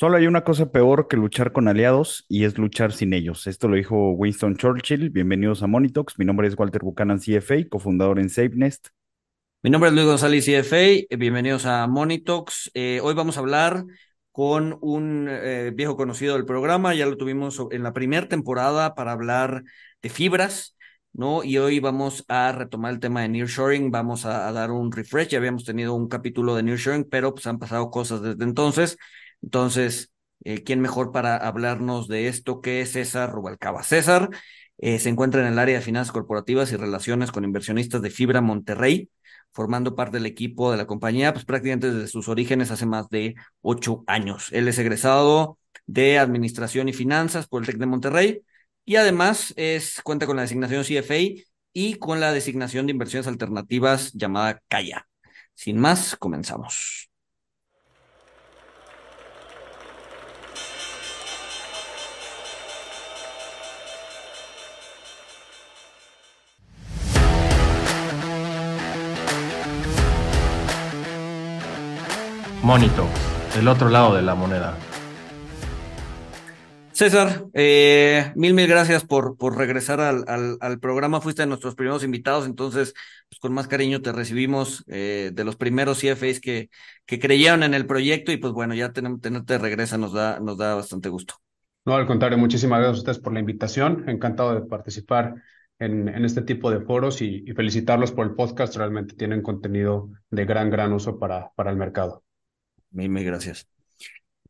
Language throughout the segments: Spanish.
Solo hay una cosa peor que luchar con aliados y es luchar sin ellos. Esto lo dijo Winston Churchill. Bienvenidos a Monitox. Mi nombre es Walter Buchanan, CFA, cofundador en SafeNest. Mi nombre es Luis González, CFA. Bienvenidos a Monitox. Eh, hoy vamos a hablar con un eh, viejo conocido del programa. Ya lo tuvimos en la primera temporada para hablar de fibras. ¿no? Y hoy vamos a retomar el tema de nearshoring, vamos a, a, dar un refresh, ya habíamos tenido un capítulo de nearshoring, pero pues han pasado cosas desde entonces, entonces, eh, ¿quién mejor para hablarnos de esto que César Rubalcaba? César eh, se encuentra en el área de finanzas corporativas y relaciones con inversionistas de Fibra Monterrey, formando parte del equipo de la compañía, pues prácticamente desde sus orígenes hace más de ocho años. Él es egresado de Administración y Finanzas por el TEC de Monterrey y además es, cuenta con la designación CFA y con la designación de inversiones alternativas llamada CAIA. Sin más, comenzamos. Monito, el otro lado de la moneda. César, eh, mil, mil gracias por, por regresar al, al, al, programa. Fuiste de nuestros primeros invitados, entonces, pues con más cariño te recibimos eh, de los primeros CFAs que, que creyeron en el proyecto y pues bueno, ya tenemos, tenerte de regresa nos da, nos da bastante gusto. No, al contrario, muchísimas gracias a ustedes por la invitación. Encantado de participar en, en este tipo de foros y, y felicitarlos por el podcast. Realmente tienen contenido de gran, gran uso para, para el mercado. Mil, mil gracias.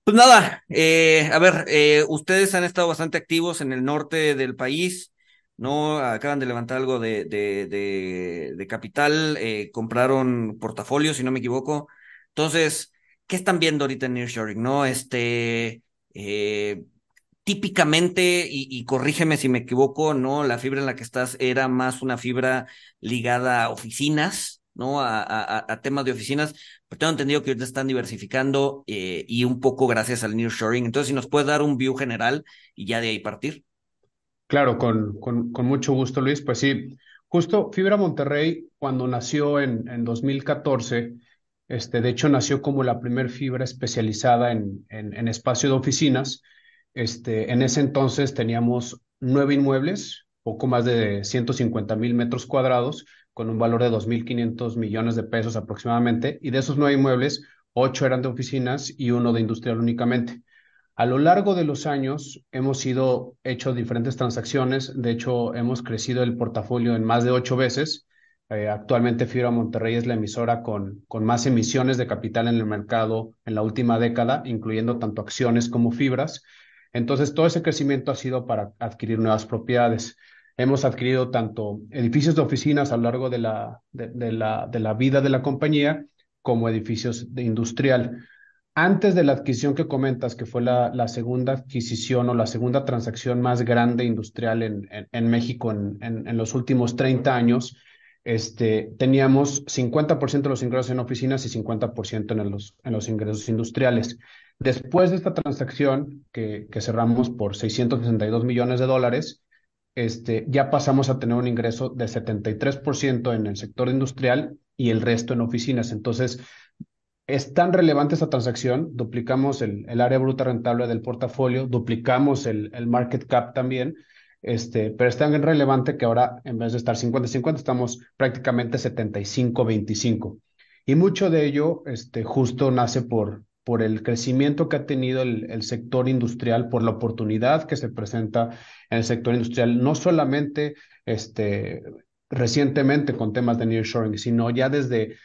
Pues nada, eh, a ver, eh, ustedes han estado bastante activos en el norte del país, ¿no? Acaban de levantar algo de, de, capital, eh, compraron portafolios, si no me equivoco. Entonces, ¿qué están viendo ahorita en Nearshoring, no? Este, típicamente, y, corrígeme si me equivoco, ¿no? La fibra en la que estás era más una fibra ligada a oficinas, ¿no? A, a, temas de oficinas, pero tengo entendido que ahorita están diversificando eh, y un poco gracias al nearshoring. Entonces, si nos puedes dar un view general y ya de ahí partir. Claro, con, con, con mucho gusto, Luis. Pues sí, justo Fibra Monterrey, cuando nació en, en 2014, este, de hecho nació como la primer fibra especializada en, en, en espacio de oficinas. Este, en ese entonces teníamos nueve inmuebles, poco más de 150 mil metros cuadrados, con un valor de 2.500 millones de pesos aproximadamente, y de esos nueve inmuebles, ocho eran de oficinas y uno de industrial únicamente. A lo largo de los años hemos ido hecho diferentes transacciones, de hecho hemos crecido el portafolio en más de ocho veces. Eh, actualmente Fibra Monterrey es la emisora con, con más emisiones de capital en el mercado en la última década, incluyendo tanto acciones como fibras. Entonces, todo ese crecimiento ha sido para adquirir nuevas propiedades. Hemos adquirido tanto edificios de oficinas a lo largo de la, de, de la, de la vida de la compañía como edificios de industrial. Antes de la adquisición que comentas, que fue la, la segunda adquisición o la segunda transacción más grande industrial en, en, en México en, en, los últimos 30 años, este, teníamos 50% de los ingresos en oficinas y 50% en los, en los ingresos industriales. Después de esta transacción que, que cerramos por 662 millones de dólares, este, ya pasamos a tener un ingreso de 73% en el sector industrial y el resto en oficinas. Entonces, es tan relevante esta transacción, duplicamos el, el área bruta rentable del portafolio, duplicamos el, el, market cap también, este, pero es tan relevante que ahora en vez de estar 50-50 estamos prácticamente 75-25. Y mucho de ello este, justo nace por, por el crecimiento que ha tenido el, sector industrial, por la oportunidad que se presenta en el sector industrial, no solamente este, recientemente con temas de nearshoring, sino ya desde,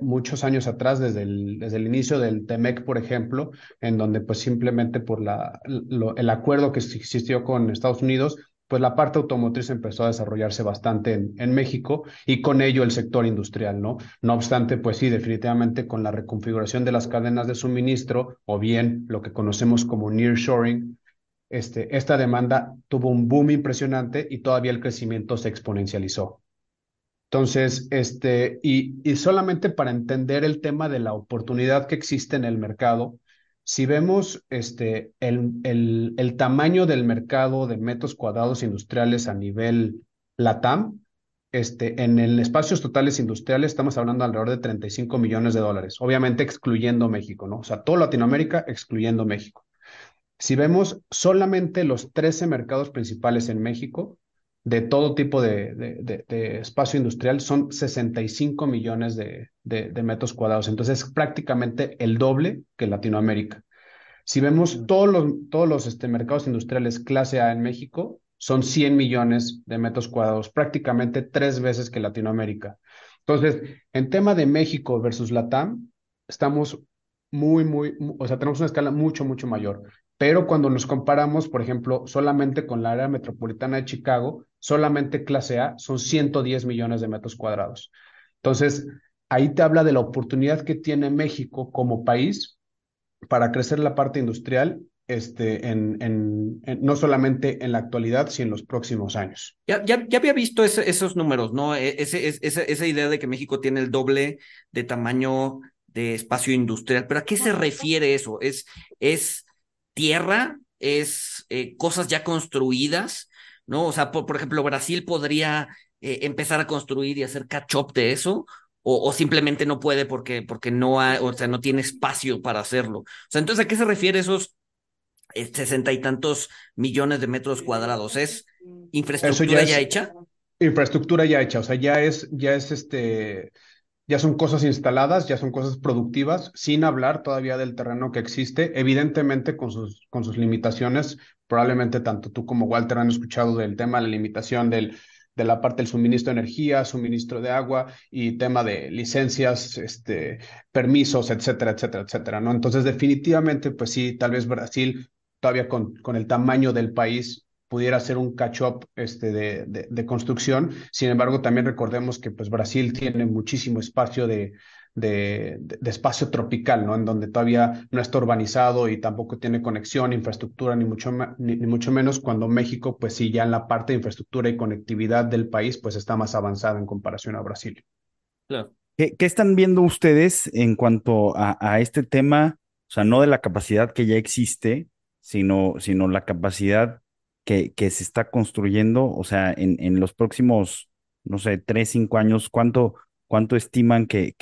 muchos años atrás, desde el, inicio del TEMEC, por ejemplo, en donde pues simplemente por el acuerdo que existió con Estados Unidos, pues la parte automotriz empezó a desarrollarse bastante en, México y con ello el sector industrial, ¿no? No obstante, pues sí, definitivamente con la reconfiguración de las cadenas de suministro o bien lo que conocemos como nearshoring, este, esta demanda tuvo un boom impresionante y todavía el crecimiento se exponencializó. Entonces, este, y, y solamente para entender el tema de la oportunidad que existe en el mercado, si vemos este, el, tamaño del mercado de metros cuadrados industriales a nivel LATAM, este, en el espacios totales industriales estamos hablando alrededor de 35 millones de dólares, obviamente excluyendo México, ¿no? O sea, toda Latinoamérica excluyendo México. Si vemos solamente los 13 mercados principales en México, de todo tipo de, espacio industrial, son 65 millones de, metros cuadrados. Entonces, es prácticamente el doble que Latinoamérica. Si vemos todos los, todos los este, mercados industriales clase A en México, son 100 millones de metros cuadrados, prácticamente tres veces que Latinoamérica. Entonces, en tema de México versus Latam, estamos muy, muy, o sea, tenemos una escala mucho, mucho mayor. Pero cuando nos comparamos, por ejemplo, solamente con la área metropolitana de Chicago, solamente clase A son 110 millones de metros cuadrados. Entonces, ahí te habla de la oportunidad que tiene México como país para crecer la parte industrial este, en, en, no solamente en la actualidad, sino en los próximos años. Ya, ya, ya había visto esos números, ¿no? E, ese, esa, esa idea de que México tiene el doble de tamaño de espacio industrial, pero ¿a qué se refiere eso? ¿Es, es tierra? ¿Es eh, cosas ya construidas? ¿No? O sea, por, por ejemplo, Brasil podría eh, empezar a construir y hacer catch-up de eso, o, simplemente no puede porque, porque no, hay, o sea, no tiene espacio para hacerlo. O sea, entonces, ¿a qué se refiere esos sesenta y tantos millones de metros cuadrados. ¿Es infraestructura ya, hecha? Infraestructura ya hecha, o sea, ya es, ya es este, ya son cosas instaladas, ya son cosas productivas, sin hablar todavía del terreno que existe, evidentemente con sus, con sus limitaciones. Probablemente tanto tú como Walter han escuchado del tema de la limitación del, de la parte del suministro de energía, suministro de agua y tema de licencias, este, permisos, etcétera, etcétera, etcétera, ¿no? Entonces, definitivamente, pues sí, tal vez Brasil todavía con, con el tamaño del país pudiera ser un catch-up este, de, de, construcción. Sin embargo, también recordemos que pues, Brasil tiene muchísimo espacio de, de, espacio tropical, ¿no? En donde todavía no está urbanizado y tampoco tiene conexión, infraestructura, ni mucho, ni, mucho menos cuando México, pues sí, ya en la parte de infraestructura y conectividad del país, pues está más avanzada en comparación a Brasil. Claro. ¿Qué, ¿Qué, están viendo ustedes en cuanto a, a este tema? O sea, no de la capacidad que ya existe, sino, sino la capacidad que, que se está construyendo, o sea, en, en los próximos, no sé, tres, cinco años, ¿cuánto, cuánto estiman que,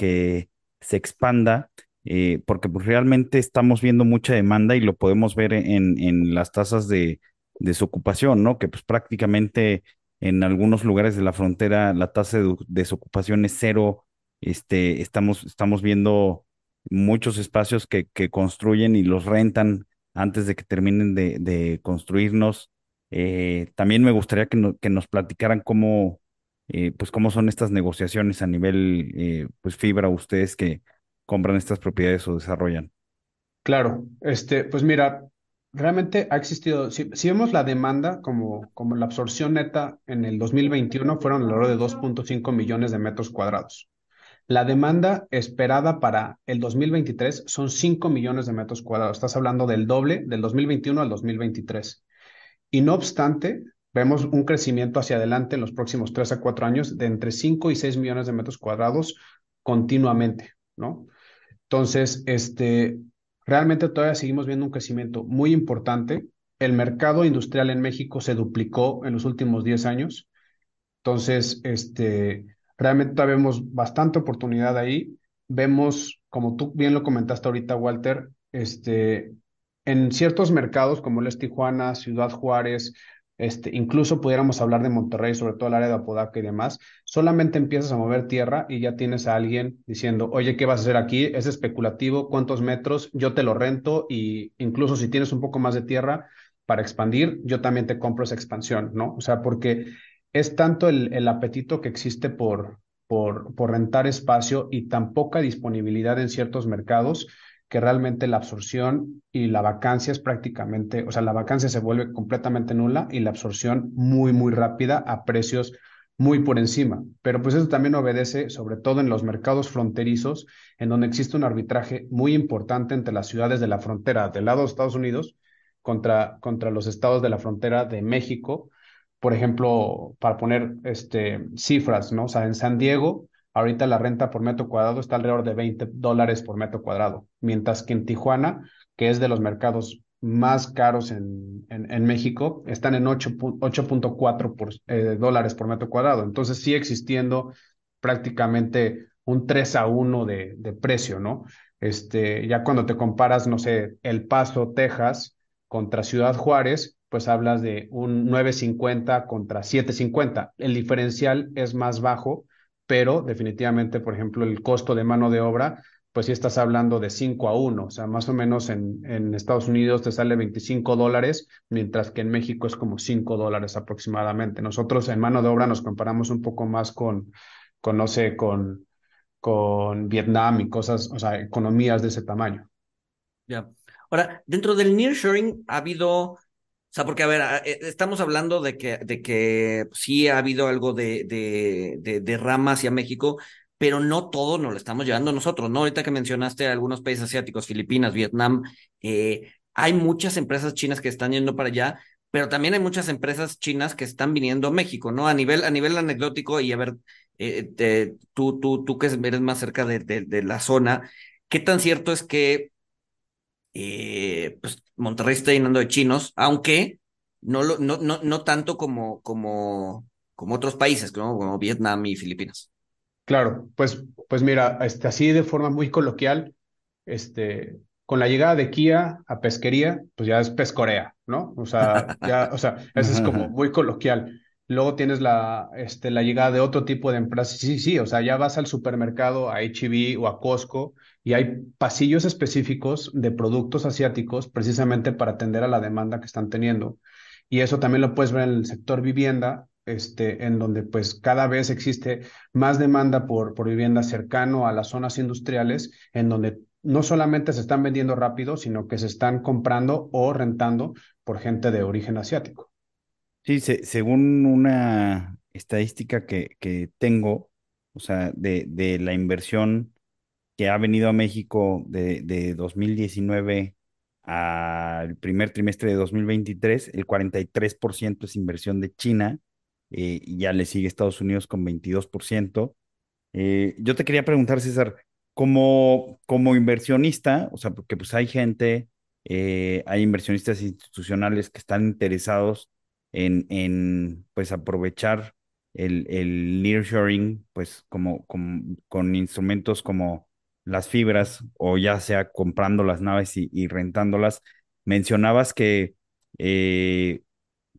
se expanda? Eh, porque pues, realmente estamos viendo mucha demanda y lo podemos ver en, las tasas de desocupación, ¿no? Que pues prácticamente en algunos lugares de la frontera la tasa de desocupación es cero. Este, estamos, estamos viendo muchos espacios que, construyen y los rentan antes de que terminen de, construirnos. Eh, también me gustaría que, nos platicaran cómo, eh, pues cómo son estas negociaciones a nivel eh, pues fibra, ustedes que compran estas propiedades o desarrollan. Claro, este, pues mira, realmente ha existido, si, vemos la demanda como, como la absorción neta en el 2021 fueron alrededor de 2.5 millones de metros cuadrados. La demanda esperada para el 2023 son 5 millones de metros cuadrados. Estás hablando del doble del 2021 al 2023. Y no obstante, vemos un crecimiento hacia adelante en los próximos 3 a 4 años de entre 5 y 6 millones de metros cuadrados continuamente, ¿no? Entonces, este, realmente todavía seguimos viendo un crecimiento muy importante. El mercado industrial en México se duplicó en los últimos 10 años. Entonces, este, Realmente vemos bastante oportunidad ahí. Vemos, como tú bien lo comentaste ahorita, Walter, este, en ciertos mercados como el Tijuana, Ciudad Juárez, este, incluso pudiéramos hablar de Monterrey, sobre todo el área de Apodaca y demás, solamente empiezas a mover tierra y ya tienes a alguien diciendo, oye, ¿qué vas a hacer aquí? Es especulativo, ¿cuántos metros? Yo te lo rento y incluso si tienes un poco más de tierra para expandir, yo también te compro esa expansión, ¿no? O sea, porque es tanto el, apetito que existe por, por, por, rentar espacio y tan poca disponibilidad en ciertos mercados que realmente la absorción y la vacancia es prácticamente, o sea, la vacancia se vuelve completamente nula y la absorción muy, muy rápida a precios muy por encima. Pero pues eso también obedece, sobre todo en los mercados fronterizos, en donde existe un arbitraje muy importante entre las ciudades de la frontera del lado de Estados Unidos contra, contra los estados de la frontera de México, por ejemplo, para poner este, cifras, ¿no? O sea, en San Diego, ahorita la renta por metro cuadrado está alrededor de 20 dólares por metro cuadrado, mientras que en Tijuana, que es de los mercados más caros en, en, México están en 8.4 eh, dólares por metro cuadrado. Entonces sigue existiendo prácticamente un 3 a 1 de, de precio, ¿no? Este, ya cuando te comparas, no sé, El Paso, Texas, contra Ciudad Juárez, pues hablas de un 9.50 contra 7.50. El diferencial es más bajo, pero definitivamente, por ejemplo, el costo de mano de obra pues sí estás hablando de 5 a 1, o sea, más o menos en, en Estados Unidos te sale 25 dólares, mientras que en México es como 5 dólares aproximadamente. Nosotros en mano de obra nos comparamos un poco más con, con no sé, con, con Vietnam y cosas, o sea, economías de ese tamaño. Ya. Ahora, dentro del nearshoring ha habido, sea, porque a ver, eh, estamos hablando de que, de que sí ha habido algo de, de, de, de rama hacia México, pero no todo nos lo estamos llevando nosotros, ¿no? Ahorita que mencionaste algunos países asiáticos, Filipinas, Vietnam, eh, hay muchas empresas chinas que están yendo para allá, pero también hay muchas empresas chinas que están viniendo a México, ¿no? A nivel, a nivel anecdótico y a ver, eh, tú, tú, tú que eres más cerca de, de, la zona, ¿qué tan cierto es que eh, pues Monterrey está llenando de chinos, aunque no, lo, no, no, no tanto como, como, como otros países, ¿no? como Vietnam y Filipinas? Claro, pues, pues mira, este, así de forma muy coloquial, este, con la llegada de Kia a pesquería, pues ya es pescorea, ¿no? O sea, ya, o sea, eso es como muy coloquial. Luego tienes la, este, la llegada de otro tipo de empresas. Sí, sí, o sea, ya vas al supermercado, a HB o a Costco, y hay pasillos específicos de productos asiáticos precisamente para atender a la demanda que están teniendo. Y eso también lo puedes ver en el sector vivienda, este, en donde pues cada vez existe más demanda por, por vivienda cercano a las zonas industriales, en donde no solamente se están vendiendo rápido, sino que se están comprando o rentando por gente de origen asiático. Sí, según una estadística que, que tengo, o sea, de, de, la inversión que ha venido a México de, de 2019 al primer trimestre de 2023, el 43% es inversión de China eh, ya le sigue Estados Unidos con 22%. Eh, yo te quería preguntar, César, como, como inversionista, o sea, porque pues hay gente, eh, hay inversionistas institucionales que están interesados en, en pues aprovechar el, el nearshoring, pues como, con instrumentos como las fibras o ya sea comprando las naves y, rentándolas. Mencionabas que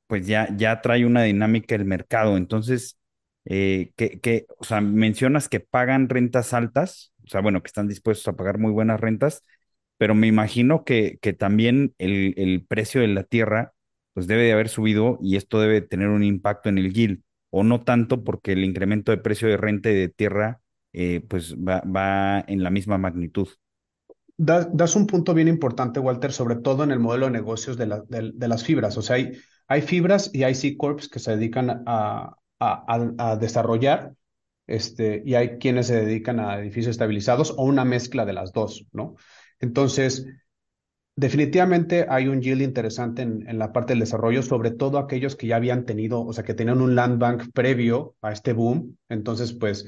pues ya, ya trae una dinámica el mercado. Entonces, eh, que, o sea, mencionas que pagan rentas altas, o sea, bueno, que están dispuestos a pagar muy buenas rentas, pero me imagino que, que también el, el precio de la tierra, pues debe de haber subido y esto debe tener un impacto en el yield, o no tanto porque el incremento de precio de renta de tierra, eh, pues va, va en la misma magnitud. Das, un punto bien importante, Walter, sobre todo en el modelo de negocios de, la, de, las fibras. O sea, hay, hay fibras y hay C-Corps que se dedican a, a, desarrollar, este, y hay quienes se dedican a edificios estabilizados o una mezcla de las dos, ¿no? Entonces, definitivamente hay un yield interesante en, en, la parte del desarrollo, sobre todo aquellos que ya habían tenido, o sea, que tenían un land bank previo a este boom. Entonces, pues,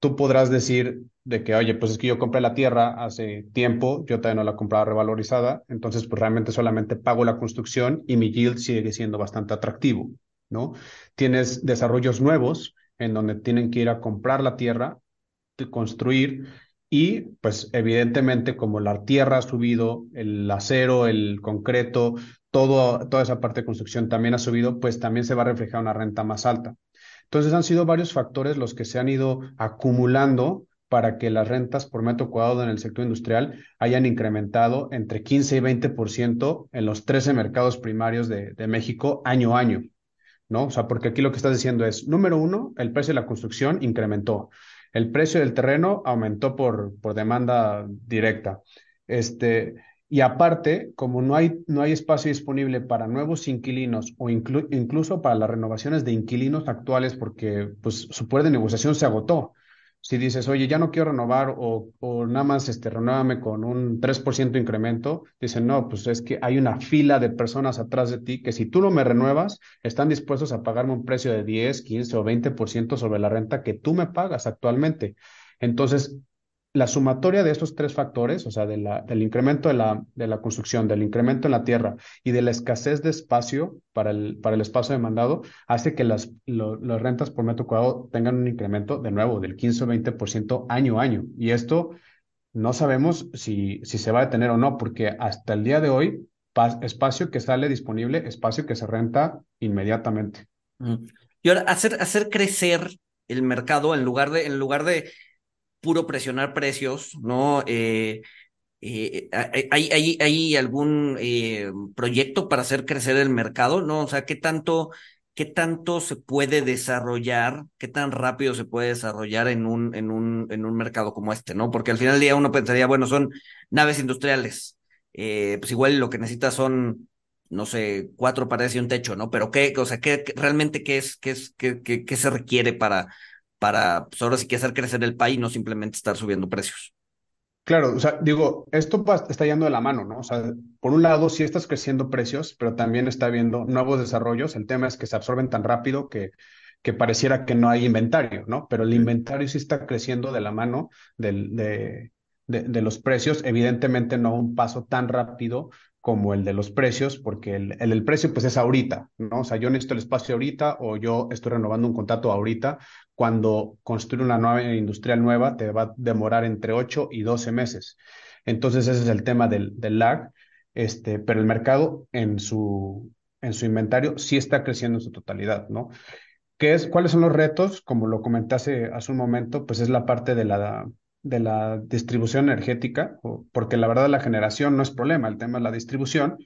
tú podrás decir de que, oye, pues es que yo compré la tierra hace tiempo, yo todavía no la compraba revalorizada, entonces pues realmente solamente pago la construcción y mi yield sigue siendo bastante atractivo, ¿no? Tienes desarrollos nuevos en donde tienen que ir a comprar la tierra, construir y pues evidentemente como la tierra ha subido, el acero, el concreto, todo, toda esa parte de construcción también ha subido, pues también se va a reflejar una renta más alta. Entonces han sido varios factores los que se han ido acumulando para que las rentas por metro cuadrado en el sector industrial hayan incrementado entre 15 y 20% en los 13 mercados primarios de, México año a año, ¿no? O sea, porque aquí lo que estás diciendo es, número uno, el precio de la construcción incrementó, el precio del terreno aumentó por, por demanda directa. Este, y aparte, como no hay, no hay espacio disponible para nuevos inquilinos o incluso para las renovaciones de inquilinos actuales, porque pues, su poder de negociación se agotó. Si dices, oye, ya no quiero renovar o, o nada más este, renuévame con un 3% incremento, dicen, no, pues es que hay una fila de personas atrás de ti que si tú no me renuevas, están dispuestos a pagarme un precio de 10, 15 o 20% sobre la renta que tú me pagas actualmente. Entonces, la sumatoria de estos tres factores, o sea, de la, del incremento de la, de la construcción, del incremento en la tierra y de la escasez de espacio para el, para el espacio demandado, hace que las, rentas por metro cuadrado tengan un incremento, de nuevo, del 15 o 20% año a año. Y esto no sabemos si, si se va a detener o no, porque hasta el día de hoy, espacio que sale disponible, espacio que se renta inmediatamente. Y ahora, hacer, hacer crecer el mercado en lugar de, en lugar de puro presionar precios, ¿no? Eh, eh, ¿hay, hay, ¿Hay algún eh, proyecto para hacer crecer el mercado, no? O sea, ¿qué tanto, qué tanto se puede desarrollar, qué tan rápido se puede desarrollar en un, en un, en un mercado como este, ¿no? Porque al final del día uno pensaría, bueno, son naves industriales, pues igual lo que necesitas son no sé, cuatro paredes y un techo, ¿no? Pero qué, o sea, qué, realmente qué es, qué es, qué, qué, qué se requiere para, para, pues ahora sí que hacer crecer el país, no simplemente estar subiendo precios. Claro, o sea, digo, esto está yendo de la mano, ¿no? O sea, por un lado sí estás creciendo precios, pero también está habiendo nuevos desarrollos. El tema es que se absorben tan rápido que, que pareciera que no hay inventario, ¿no? Pero el inventario sí está creciendo de la mano del, de, de, de, los precios, evidentemente no a un paso tan rápido como el de los precios, porque el, el, precio pues es ahorita, ¿no? O sea, yo necesito el espacio ahorita o yo estoy renovando un contrato ahorita. Cuando construir una nave industrial nueva te va a demorar entre 8 y 12 meses. Entonces ese es el tema del, del lag, este, pero el mercado en su, en su inventario sí está creciendo en su totalidad, ¿no? ¿Qué es, ¿Cuáles son los retos? Como lo comenté hace, hace un momento, pues es la parte de la de la distribución energética, porque la verdad la generación no es problema, el tema es la distribución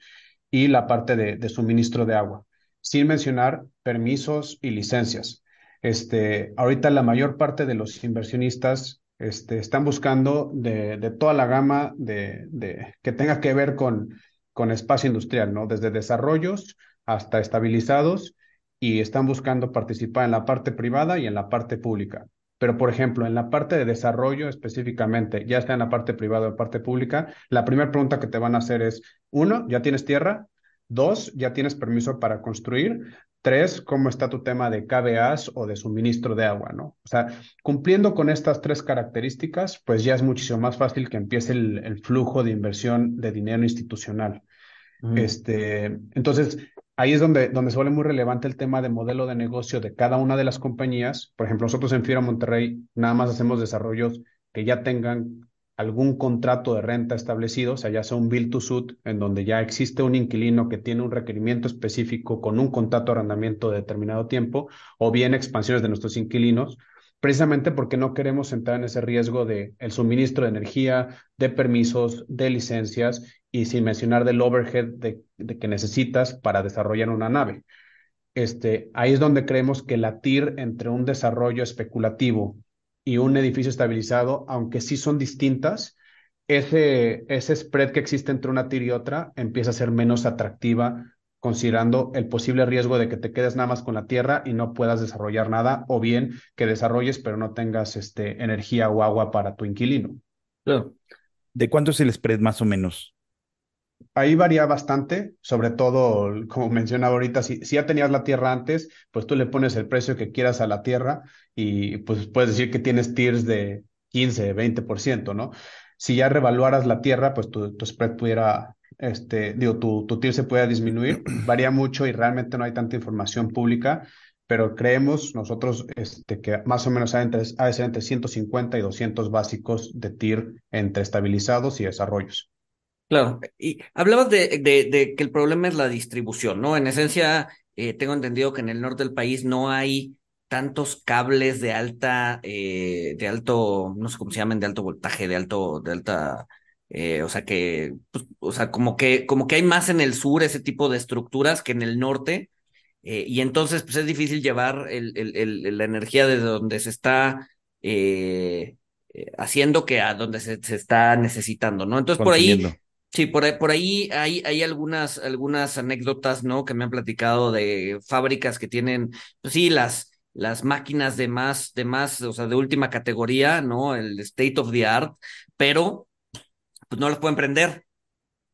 y la parte de, suministro de agua, sin mencionar permisos y licencias. Este, ahorita la mayor parte de los inversionistas este, están buscando de, toda la gama de, de, que tenga que ver con, con espacio industrial, ¿no? Desde desarrollos hasta estabilizados y están buscando participar en la parte privada y en la parte pública. Pero, por ejemplo, en la parte de desarrollo específicamente, ya está en la parte privada o en parte pública, la primera pregunta que te van a hacer es, uno, ¿ya tienes tierra? Dos, ¿ya tienes permiso para construir? Tres, ¿cómo está tu tema de KBAs o de suministro de agua? ¿no? O sea, cumpliendo con estas tres características, pues ya es muchísimo más fácil que empiece el, flujo de inversión de dinero institucional. Este, entonces, ahí es donde, donde se vuelve muy relevante el tema de modelo de negocio de cada una de las compañías. Por ejemplo, nosotros en Fibra Monterrey nada más hacemos desarrollos que ya tengan algún contrato de renta establecido, o sea, ya sea un build to suit, en donde ya existe un inquilino que tiene un requerimiento específico con un contrato de arrendamiento de determinado tiempo, o bien expansiones de nuestros inquilinos, precisamente porque no queremos entrar en ese riesgo de el suministro de energía, de permisos, de licencias y sin mencionar del overhead de, que necesitas para desarrollar una nave. Este, ahí es donde creemos que la TIR entre un desarrollo especulativo y un edificio estabilizado, aunque sí son distintas, ese, ese spread que existe entre una TIR y otra empieza a ser menos atractiva considerando el posible riesgo de que te quedes nada más con la tierra y no puedas desarrollar nada, o bien que desarrolles pero no tengas este, energía o agua para tu inquilino. ¿De cuánto es el spread más o menos? Ahí varía bastante, sobre todo, como mencionaba ahorita, si, si, ya tenías la tierra antes, pues tú le pones el precio que quieras a la tierra y pues puedes decir que tienes tiers de 15, 20%, ¿no? Si ya revaluaras la tierra, pues tu, tu spread pudiera, este, digo, tu, tu tier se puede disminuir, varía mucho y realmente no hay tanta información pública, pero creemos nosotros este, que más o menos hay, de ser entre 150 y 200 básicos de TIR entre estabilizados y desarrollos. Claro, y hablabas de, de, que el problema es la distribución, ¿no? En esencia, eh, tengo entendido que en el norte del país no hay tantos cables de alta, eh, de alto, no sé cómo se llaman, de alto voltaje, de alto, de alta, eh, o sea que, pues, o sea, como que, como que hay más en el sur ese tipo de estructuras que en el norte, y entonces, pues es difícil llevar el, el, la energía de donde se está haciendo que a donde se, se está necesitando, ¿no? Entonces, por ahí Sí, por ahí, por ahí hay, hay algunas, algunas anécdotas, ¿no? Que me han platicado de fábricas que tienen, pues sí, las, las máquinas de más, de más, o sea, de última categoría, ¿no? El state of the art, pero pues no las pueden prender,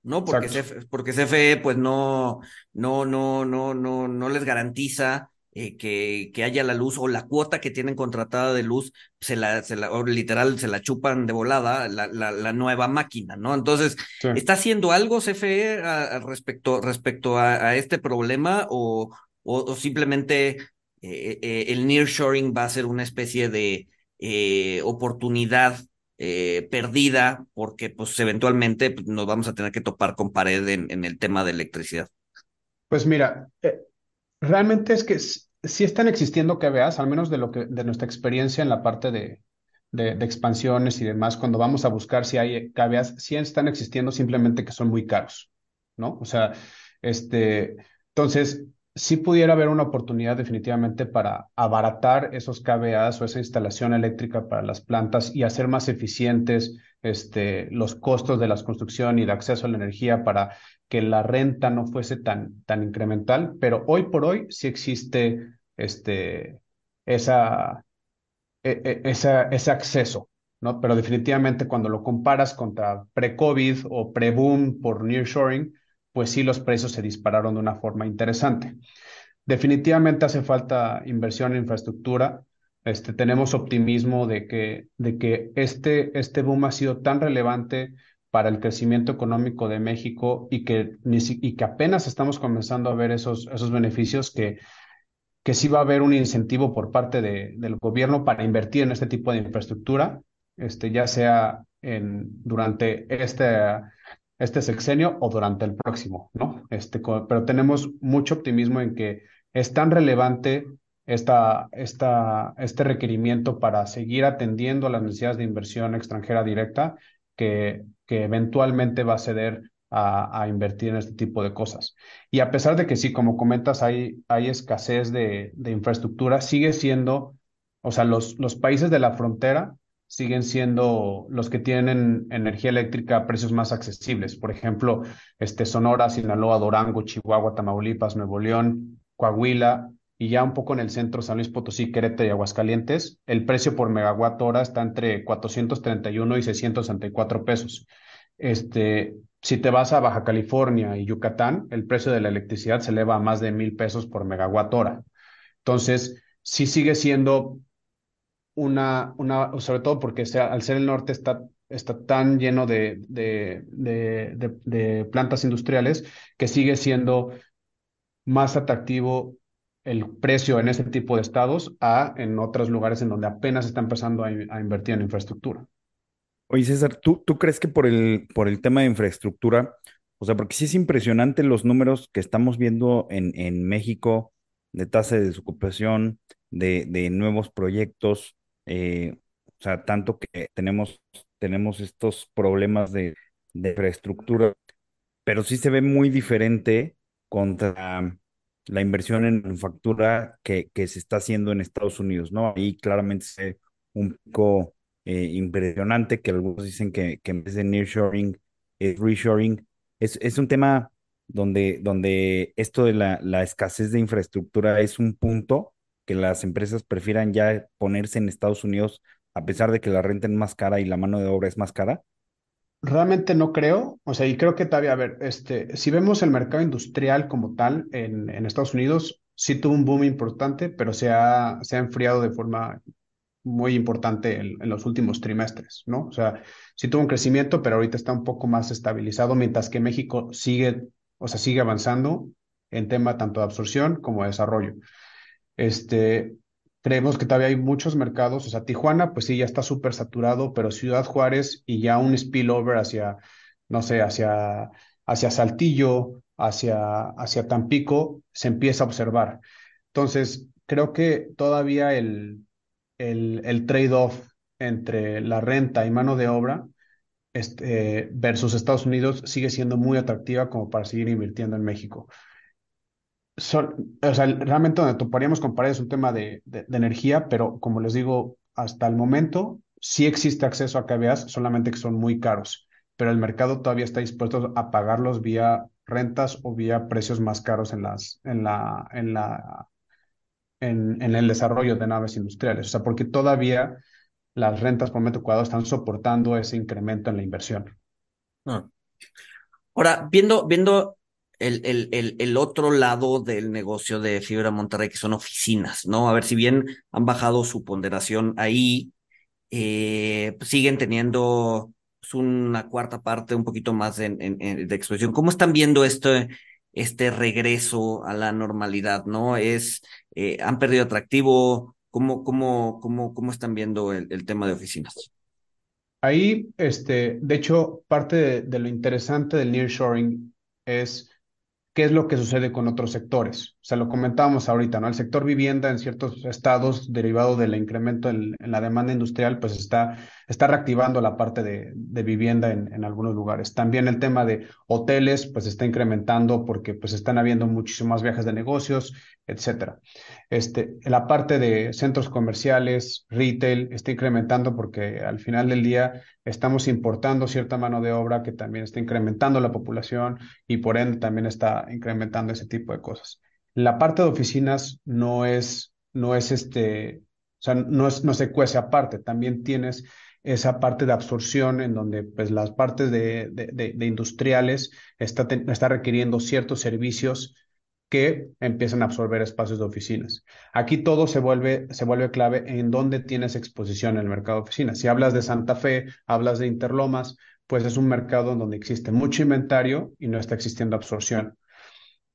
¿no? Porque, CFE, porque CFE, pues no, no, no, no, no, no les garantiza eh, que, que haya la luz o la cuota que tienen contratada de luz, se la, se la o literal, se la chupan de volada la, la, la nueva máquina, ¿no? Entonces, Sí. ¿está haciendo algo CFE a- a respecto, respecto a, a este problema o, o, o simplemente eh, eh, el nearshoring va a ser una especie de eh, oportunidad eh, perdida porque pues eventualmente pues, nos vamos a tener que topar con pared en, el tema de electricidad? Pues mira, eh, realmente es que sí están existiendo KBAs, al menos de lo que, de nuestra experiencia en la parte de, de, de expansiones y demás, cuando vamos a buscar si hay KBAs, sí están existiendo, simplemente que son muy caros, ¿no? O sea, este, entonces, sí pudiera haber una oportunidad definitivamente para abaratar esos KBAs o esa instalación eléctrica para las plantas y hacer más eficientes, este, los costos de la construcción y de acceso a la energía para que la renta no fuese tan, tan incremental, pero hoy por hoy sí existe este, e- e- ese acceso, ¿no? Pero definitivamente cuando lo comparas contra pre-COVID o pre-boom por nearshoring, pues sí los precios se dispararon de una forma interesante. Definitivamente hace falta inversión en infraestructura. Este, tenemos optimismo de que, de que este, este boom ha sido tan relevante para el crecimiento económico de México y que, y que apenas estamos comenzando a ver esos, esos beneficios que, que sí va a haber un incentivo por parte de- del gobierno para invertir en este tipo de infraestructura, este, ya sea en, durante este, este sexenio o durante el próximo, ¿no? Este, pero tenemos mucho optimismo en que es tan relevante esta, esta, este requerimiento para seguir atendiendo a las necesidades de inversión extranjera directa que, que eventualmente va a ceder a, a invertir en este tipo de cosas. Y a pesar de que sí, como comentas, hay, hay escasez de, de infraestructura, sigue siendo, o sea, los, los países de la frontera siguen siendo los que tienen energía eléctrica a precios más accesibles. Por ejemplo, este, Sonora, Sinaloa, Durango, Chihuahua, Tamaulipas, Nuevo León, Coahuila y ya un poco en el centro, San Luis Potosí, Querétaro y Aguascalientes, el precio por megawatt hora está entre 431 y 664 pesos. Este, si te vas a Baja California y Yucatán, el precio de la electricidad se eleva a más de mil pesos por megawatt hora. Entonces, sí sigue siendo una, una sobre todo porque sea, al ser el norte está, está tan lleno de, de, de, plantas industriales que sigue siendo más atractivo el precio en ese tipo de estados a en otros lugares en donde apenas está empezando a, a invertir en infraestructura. Oye, César, ¿tú, tú crees que por el, por el tema de infraestructura, o sea, porque sí es impresionante los números que estamos viendo en, en México de tasa de desocupación, de, de nuevos proyectos, eh, o sea, tanto que tenemos, tenemos estos problemas de, de infraestructura, pero sí se ve muy diferente contra la inversión en manufactura que, que se está haciendo en Estados Unidos, ¿no? Ahí claramente se ve un poco eh, impresionante, que algunos dicen que, que en vez de nearshoring es reshoring. Es, es un tema donde, donde esto de la, la escasez de infraestructura es un punto que las empresas prefieran ya ponerse en Estados Unidos a pesar de que la renta es más cara y la mano de obra es más cara. Realmente no creo, o sea, y creo que todavía, a ver, este, si vemos el mercado industrial como tal en, en Estados Unidos, sí tuvo un boom importante, pero se ha, se ha enfriado de forma muy importante en, en, los últimos trimestres, ¿no? O sea, sí tuvo un crecimiento, pero ahorita está un poco más estabilizado, mientras que México sigue, o sea, sigue avanzando en tema tanto de absorción como de desarrollo. Este, creemos que todavía hay muchos mercados, o sea, Tijuana, pues sí, ya está súper saturado, pero Ciudad Juárez y ya un spillover hacia, no sé, hacia, hacia Saltillo, hacia, hacia Tampico, se empieza a observar. Entonces, creo que todavía el, el, el trade-off entre la renta y mano de obra este, versus Estados Unidos sigue siendo muy atractiva como para seguir invirtiendo en México. Son, o sea, realmente donde toparíamos con pared es un tema de, de, energía, pero como les digo, hasta el momento sí existe acceso a KBAs, solamente que son muy caros, pero el mercado todavía está dispuesto a pagarlos vía rentas o vía precios más caros en las, en la, en la, en el desarrollo de naves industriales. O sea, porque todavía las rentas por metro cuadrado están soportando ese incremento en la inversión. Ah. Ahora, viendo, viendo el, el, el, otro lado del negocio de Fibra Monterrey, que son oficinas, ¿no? A ver, si bien han bajado su ponderación ahí, eh, pues siguen teniendo pues, una cuarta parte, un poquito más de exposición. ¿Cómo están viendo este, este regreso a la normalidad, ¿no? Es, eh, ¿Han perdido atractivo? ¿Cómo, cómo, cómo, cómo están viendo el, tema de oficinas? Ahí, este, de hecho, parte de lo interesante del nearshoring es qué es lo que sucede con otros sectores. O sea, lo comentábamos ahorita, ¿no? El sector vivienda en ciertos estados, derivado del incremento en, la demanda industrial, pues está, está reactivando la parte de, vivienda en, en, algunos lugares. También el tema de hoteles, pues está incrementando porque pues están habiendo muchísimos más viajes de negocios, etcétera. Este, la parte de centros comerciales, retail, está incrementando porque al final del día estamos importando cierta mano de obra que también está incrementando la población y por ende también está incrementando ese tipo de cosas. La parte de oficinas no es, no es este, o sea, no, es, no se cuece aparte, también tienes esa parte de absorción en donde pues las partes de, de, industriales está, está requiriendo ciertos servicios que empiezan a absorber espacios de oficinas. Aquí todo se vuelve, se vuelve clave en dónde tienes exposición en el mercado de oficinas. Si hablas de Santa Fe, hablas de Interlomas, pues es un mercado donde existe mucho inventario y no está existiendo absorción.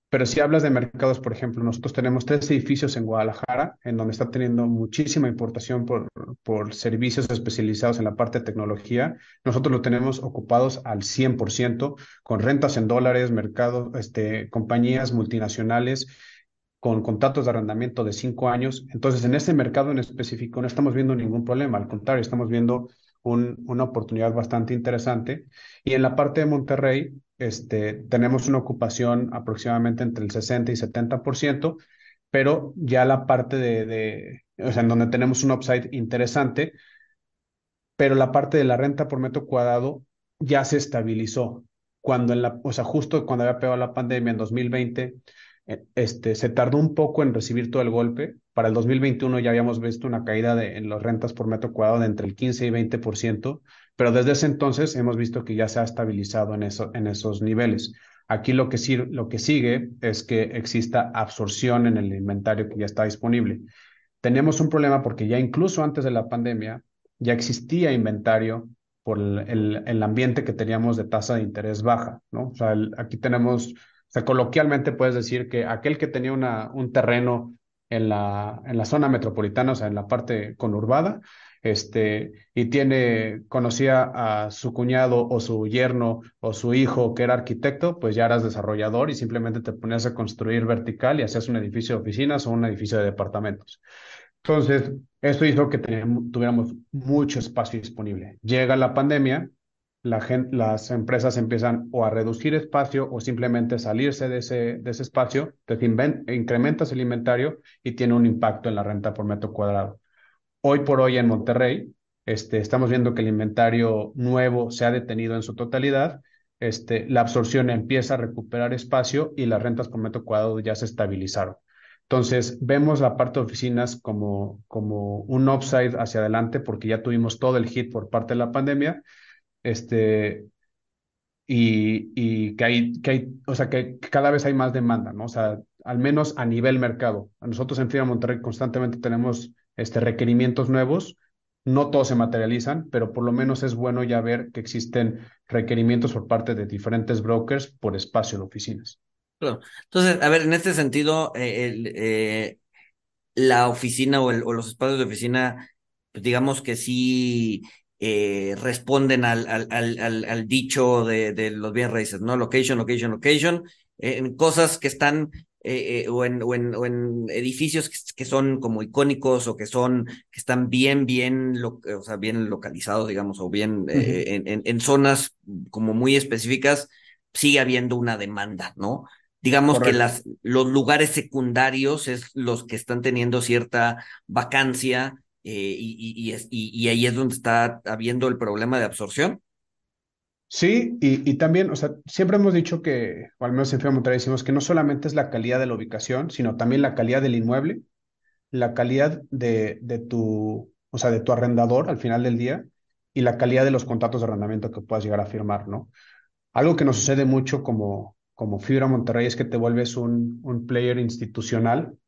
Pero si hablas de mercados, por ejemplo, nosotros tenemos tres edificios en Guadalajara, en donde está teniendo muchísima importación por, por servicios especializados en la parte de tecnología. Nosotros lo tenemos ocupados al 100%, con rentas en dólares, mercados, este, compañías multinacionales con contratos de arrendamiento de cinco años. Entonces, en ese mercado en específico no estamos viendo ningún problema, al contrario, estamos viendo un, una oportunidad bastante interesante. Y en la parte de Monterrey, este, tenemos una ocupación aproximadamente entre el 60 y 70%, pero ya la parte de, de, o sea, en donde tenemos un upside interesante, pero la parte de la renta por metro cuadrado ya se estabilizó. Cuando en la, o sea, justo cuando había pegado la pandemia en 2020, este, se tardó un poco en recibir todo el golpe. Para el 2021 ya habíamos visto una caída en las rentas por metro cuadrado de entre el 15 y 20%, pero desde ese entonces hemos visto que ya se ha estabilizado en, eso, en esos niveles. Aquí lo que, lo que sigue es que exista absorción en el inventario que ya está disponible. Tenemos un problema porque ya incluso antes de la pandemia ya existía inventario por el, ambiente que teníamos de tasa de interés baja, ¿no? O sea, aquí tenemos coloquialmente puedes decir que aquel que tenía un terreno en la, en la zona metropolitana, o sea, en la parte conurbada, este, y tiene, conocía a su cuñado o su yerno o su hijo que era arquitecto, pues ya eras desarrollador y simplemente te ponías a construir vertical y hacías un edificio de oficinas o un edificio de departamentos. Entonces, esto hizo que tuviéramos mucho espacio disponible. Llega la pandemia, las empresas empiezan o a reducir espacio o simplemente salirse de ese, de ese espacio, te incrementas el inventario y tiene un impacto en la renta por metro cuadrado. Hoy por hoy en Monterrey, este, estamos viendo que el inventario nuevo se ha detenido en su totalidad, este, la absorción empieza a recuperar espacio y las rentas por metro cuadrado ya se estabilizaron. Entonces, vemos la parte de oficinas como, como un upside hacia adelante porque ya tuvimos todo el hit por parte de la pandemia este, y, y que hay, que hay, o sea, que, cada vez hay más demanda, ¿no? O sea, al menos a nivel mercado. Nosotros en FIBA Monterrey constantemente tenemos este, requerimientos nuevos, no todos se materializan, pero por lo menos es bueno ya ver que existen requerimientos por parte de diferentes brokers por espacio de oficinas. Claro. Entonces, a ver, en este sentido, eh, el, eh, la oficina o, el, o, los espacios de oficina, pues digamos que sí eh, responden al, al, al, al, dicho de, de los bienes raíces, ¿no? Location, location, location, en cosas que están eh, eh, o, en, o, en, o, en, edificios que, que, son como icónicos o que son, que están bien, bien, lo, o sea, bien localizados, digamos, o bien uh -huh. en, en, en, zonas como muy específicas, sigue habiendo una demanda, ¿no? Digamos Correcto. que las, los lugares secundarios es los que están teniendo cierta vacancia eh, y, y, y, y, ahí es donde está habiendo el problema de absorción. Sí, y, también, o sea, siempre hemos dicho que, o al menos en FIA Monterrey decimos que no solamente es la calidad de la ubicación, sino también la calidad del inmueble, la calidad de, de tu, o sea, de tu arrendador al final del día y la calidad de los contratos de arrendamiento que puedas llegar a firmar, ¿no? Algo que nos sucede mucho como, como Fibra Monterrey es que te vuelves un, un player institucional.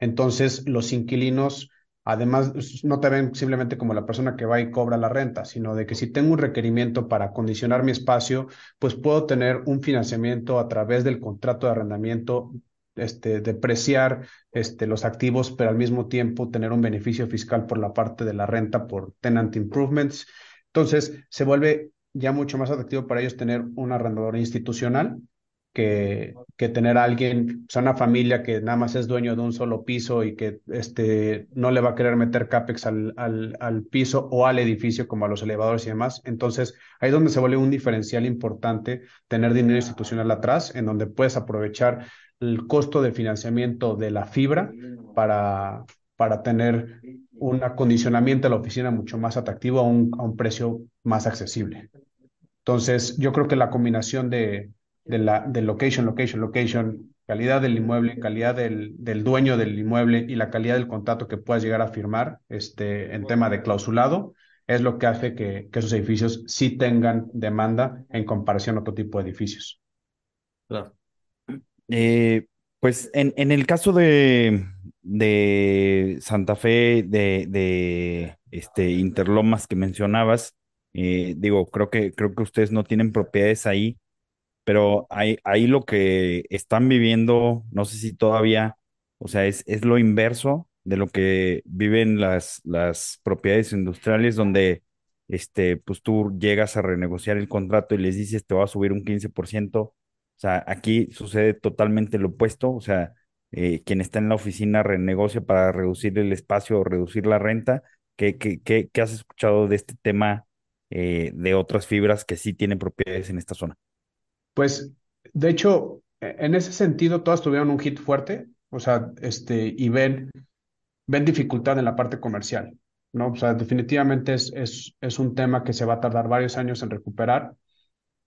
Entonces, los inquilinos, además, no te ven simplemente como la persona que va y cobra la renta, sino de que si tengo un requerimiento para acondicionar mi espacio, pues puedo tener un financiamiento a través del contrato de arrendamiento este, depreciar este, los activos, pero al mismo tiempo tener un beneficio fiscal por la parte de la renta por tenant improvements. Entonces, se vuelve ya mucho más atractivo para ellos tener un arrendador institucional que, tener a alguien, o sea, una familia que nada más es dueño de un solo piso y que este, no le va a querer meter CAPEX al, al, al piso o al edificio como a los elevadores y demás. Entonces, ahí es donde se vuelve un diferencial importante tener dinero institucional atrás, en donde puedes aprovechar el costo de financiamiento de la fibra para, para tener un acondicionamiento de la oficina mucho más atractivo a un, a un precio más accesible. Entonces, yo creo que la combinación de, de, la, de location, location, location, calidad del inmueble, calidad del, del, dueño del inmueble y la calidad del contrato que puedas llegar a firmar este, en tema de clausulado, es lo que hace que, que esos edificios sí tengan demanda en comparación a otro tipo de edificios. Claro. Eh, pues en, en, el caso de, de Santa Fe, de, de, este, Interlomas que mencionabas, eh, digo, creo que, creo que ustedes no tienen propiedades ahí, pero ahí, ahí lo que están viviendo, no sé si todavía, o sea, es, es lo inverso de lo que viven las, las propiedades industriales donde este, pues tú llegas a renegociar el contrato y les dices te va a subir un 15%, o sea, aquí sucede totalmente lo opuesto, o sea, eh, quien está en la oficina renegocia para reducir el espacio o reducir la renta. ¿Qué, qué, qué, qué has escuchado de este tema eh, de otras fibras que sí tienen propiedades en esta zona? Pues, de hecho, e, en ese sentido, todas tuvieron un hit fuerte, o sea, este, y ven, ven dificultad en la parte comercial, ¿no? O sea, definitivamente es, es, es un tema que se va a tardar varios años en recuperar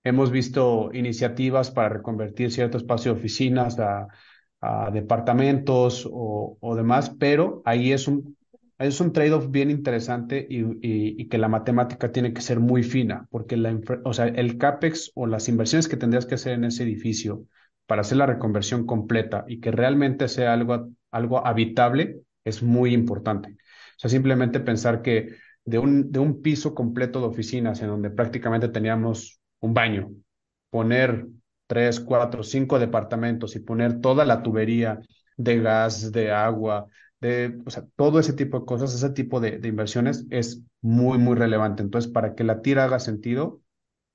Hemos visto iniciativas para reconvertir cierto espacio de oficinas a, a departamentos o, o, demás, pero ahí es un, es un trade-off bien interesante y, y, y, que la matemática tiene que ser muy fina, porque la, o sea, el CAPEX o las inversiones que tendrías que hacer en ese edificio para hacer la reconversión completa y que realmente sea algo, algo habitable es muy importante. O sea, simplemente pensar que de un, de un piso completo de oficinas en donde prácticamente teníamos un baño, poner tres, cuatro, cinco departamentos y poner toda la tubería de gas, de agua, de, o sea, todo ese tipo de cosas, ese tipo de, de, inversiones es muy, muy relevante. Entonces, para que la tira haga sentido,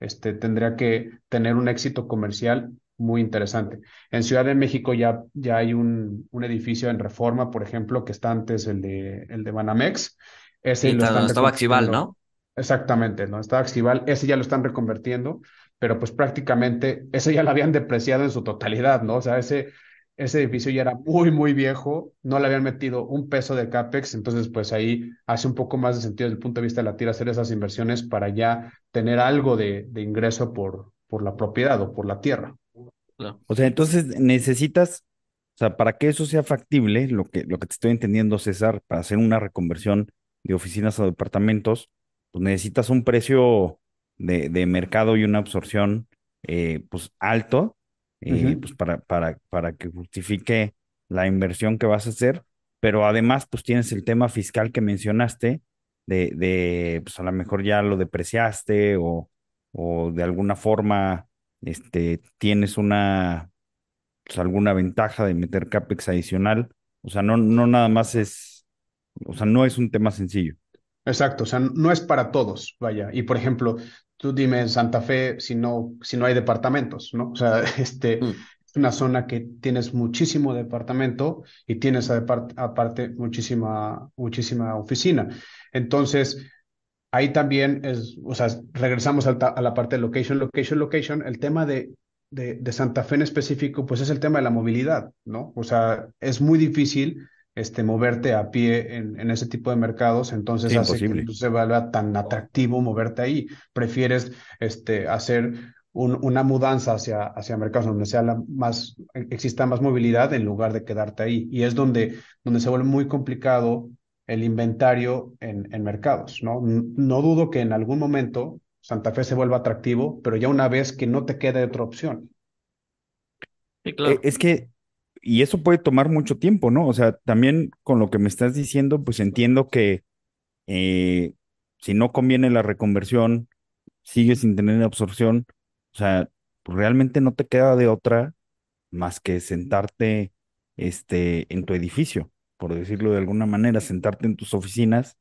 este, tendría que tener un éxito comercial muy interesante. En Ciudad de México ya, ya hay un, un edificio en reforma, por ejemplo, que está antes el de, el de Banamex. Ese sí, lo estaba Accival, ¿no? Exactamente, ¿no? Estaba Accival, ese ya lo están reconvertiendo, pero pues prácticamente ese ya lo habían depreciado en su totalidad, ¿no? O sea, ese, ese edificio ya era muy, muy viejo, no le habían metido un peso de CAPEX, entonces pues ahí hace un poco más de sentido desde el punto de vista de la tira hacer esas inversiones para ya tener algo de, de ingreso por, por la propiedad o por la tierra. O sea, entonces necesitas, o sea, para que eso sea factible, lo que, lo que te estoy entendiendo, César, para hacer una reconversión de oficinas a departamentos, pues necesitas un precio de, de mercado y una absorción eh, pues alto, uh -huh. pues para, para, para que justifique la inversión que vas a hacer, pero además pues tienes el tema fiscal que mencionaste, de, de pues a lo mejor ya lo depreciaste o, o de alguna forma este, tienes una, pues alguna ventaja de meter CAPEX adicional, o sea, no, no nada más es, o sea, no es un tema sencillo. Exacto, o sea, no es para todos, vaya. Y por ejemplo, tú dime en Santa Fe si no, si no hay departamentos, ¿no? O sea, este mm. es una zona que tienes muchísimo departamento y tienes aparte muchísima, muchísima oficina. Entonces, ahí también es, o sea, regresamos a, a la parte de location, location, location. El tema de, de, de Santa Fe en específico, pues es el tema de la movilidad, ¿no? O sea, es muy difícil este, moverte a pie en, en, ese tipo de mercados, entonces sí, hace imposible. que no se vuelva tan atractivo moverte ahí. Prefieres este, hacer un, una mudanza hacia, hacia mercados donde sea la más, exista más movilidad en lugar de quedarte ahí. Y es donde, donde se vuelve muy complicado el inventario en, en mercados, ¿no? No dudo que en algún momento Santa Fe se vuelva atractivo, pero ya una vez que no te quede otra opción. Sí, Eh, claro. Es que, y eso puede tomar mucho tiempo, ¿no? O sea, también con lo que me estás diciendo, pues entiendo que eh, si no conviene la reconversión, sigues sin tener absorción, o sea, realmente no te queda de otra más que sentarte este, en tu edificio, por decirlo de alguna manera, sentarte en tus oficinas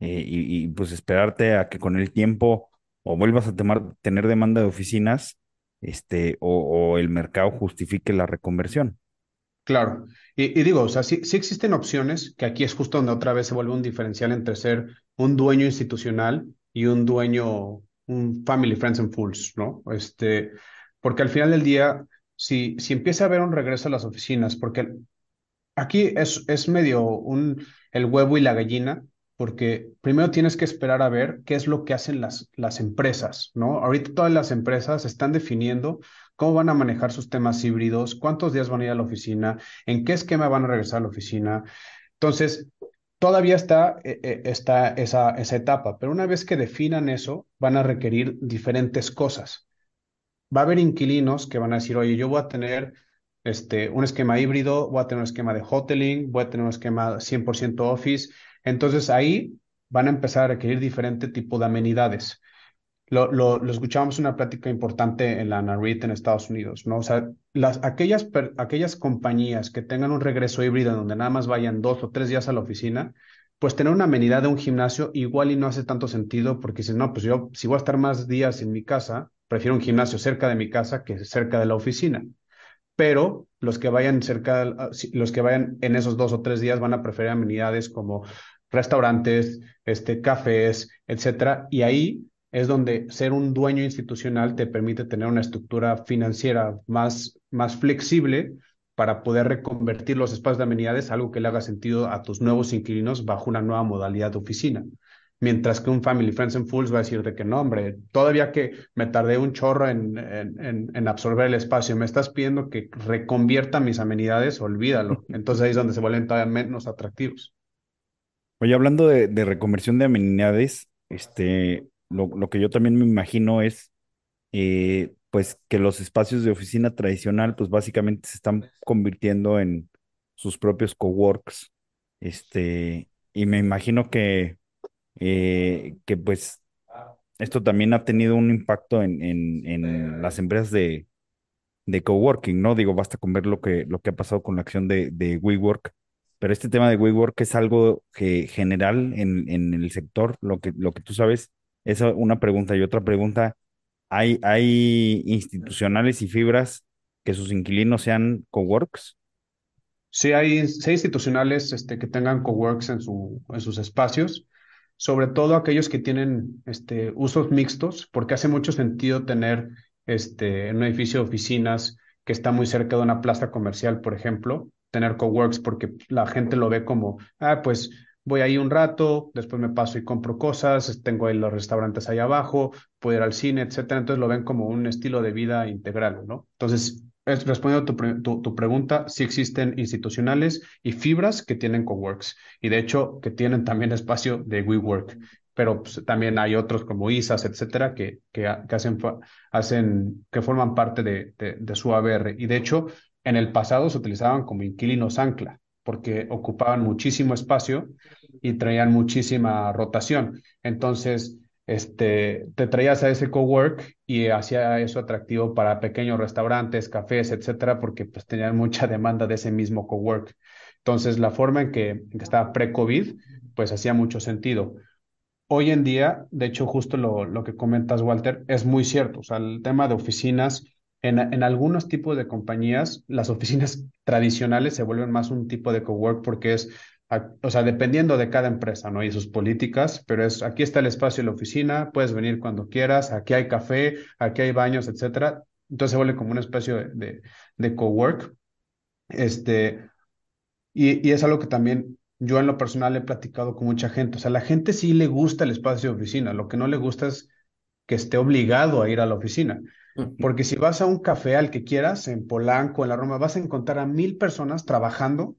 eh, y, pues esperarte a que con el tiempo o vuelvas a tener demanda de oficinas, este, o el mercado justifique la reconversión. Claro. Y, digo, o sea, sí, sí existen opciones, que aquí es justo donde otra vez se vuelve un diferencial entre ser un dueño institucional y un dueño, un family, friends and fools, ¿no? Este, porque al final del día, si, si empieza a haber un regreso a las oficinas, porque Aquí es, es medio un, el huevo y la gallina, porque primero tienes que esperar a ver qué es lo que hacen las, las empresas, ¿no? Ahorita todas las empresas están definiendo cómo van a manejar sus temas híbridos, cuántos días van a ir a la oficina, en qué esquema van a regresar a la oficina. Entonces, todavía está, eh, eh, está esa, esa etapa, pero una vez que definan eso, van a requerir diferentes cosas va a haber inquilinos que van a decir, oye, yo voy a tener este, un esquema híbrido, voy a tener un esquema de hoteling, voy a tener un esquema 100% office. Entonces ahí van a empezar a requerir diferente tipo de amenidades. Lo, lo, lo escuchábamos una plática importante en la NARIT en Estados Unidos, ¿no? O sea, las, aquellas, aquellas compañías que tengan un regreso híbrido donde nada más vayan dos o tres días a la oficina, pues tener una amenidad de un gimnasio igual y no hace tanto sentido porque si no, pues yo si voy a estar más días en mi casa, prefiero un gimnasio cerca de mi casa que cerca de la oficina pero los que vayan cerca, ah, los que vayan en esos dos o tres días van a preferir amenidades como restaurantes, este, cafés, etcétera, y ahí es donde ser un dueño institucional te permite tener una estructura financiera más, más flexible para poder reconvertir los espacios de amenidades a algo que le haga sentido a tus nuevos inquilinos bajo una nueva modalidad de oficina. Mientras que un Family Friends and Fools va a decirte que no, hombre, todavía que me tardé un chorro en, en, en, en absorber el espacio, me estás pidiendo que reconvierta mis amenidades, olvídalo. Entonces ahí es donde se vuelven todavía menos atractivos. Oye, hablando de, de reconversión de amenidades, este, lo, lo que yo también me imagino es, eh, pues, que los espacios de oficina tradicional, pues, básicamente se están convirtiendo en sus propios coworks, este, y me imagino que, eh, que, pues, esto también ha tenido un impacto en, en, en las empresas de, de coworking, ¿no? Digo, basta con ver lo que, lo que ha pasado con la acción de, de WeWork, pero este tema de WeWork es algo general en, en el sector, lo que, lo que tú sabes, es una pregunta y otra pregunta, ¿hay, hay institucionales y fibras que sus inquilinos sean coworks? Sí hay, hay institucionales este, que tengan coworks en, su, en sus espacios, sobre todo aquellos que tienen este, usos mixtos, porque hace mucho sentido tener este, un edificio de oficinas que está muy cerca de una plaza comercial, por ejemplo, tener coworks porque la gente lo ve como, ah, pues voy ahí un rato, después me paso y compro cosas, tengo ahí los restaurantes ahí abajo, puedo ir al cine, etcétera. Entonces lo ven como un estilo de vida integral, ¿no? Entonces, es- respondiendo a tu, tu, tu pregunta, sí existen institucionales y fibras que tienen coworks y de hecho que tienen también espacio de WeWork, pero pues, también hay otros como ISAS, etcétera, que, que, ha- que hacen, hacen, que forman parte de, de, de su ABR. Y de hecho, en el pasado se utilizaban como inquilinos ancla porque ocupaban muchísimo espacio y traían muchísima rotación. Entonces, este, te traías a ese cowork y hacía eso atractivo para pequeños restaurantes, cafés, etcétera, porque pues tenían mucha demanda de ese mismo cowork. Entonces, la forma en que, estaba pre-COVID, pues hacía mucho sentido. Hoy en día, de hecho, justo lo, lo que comentas, Walter, es muy cierto. O sea, el tema de oficinas, en, algunos tipos de compañías, las oficinas tradicionales se vuelven más un tipo de cowork porque es, o sea, dependiendo de cada empresa, ¿no? Y sus políticas, pero es, aquí está el espacio de la oficina, puedes venir cuando quieras, aquí hay café, aquí hay baños, etcétera. Entonces se vuelve como una especie de, de, de cowork. Este, y, y es algo que también yo en lo personal he platicado con mucha gente. O sea, la gente sí le gusta el espacio de oficina, lo que no le gusta es que esté obligado a ir a la oficina. Porque si vas a un café al que quieras, en Polanco, en la Roma, vas a encontrar a mil personas trabajando,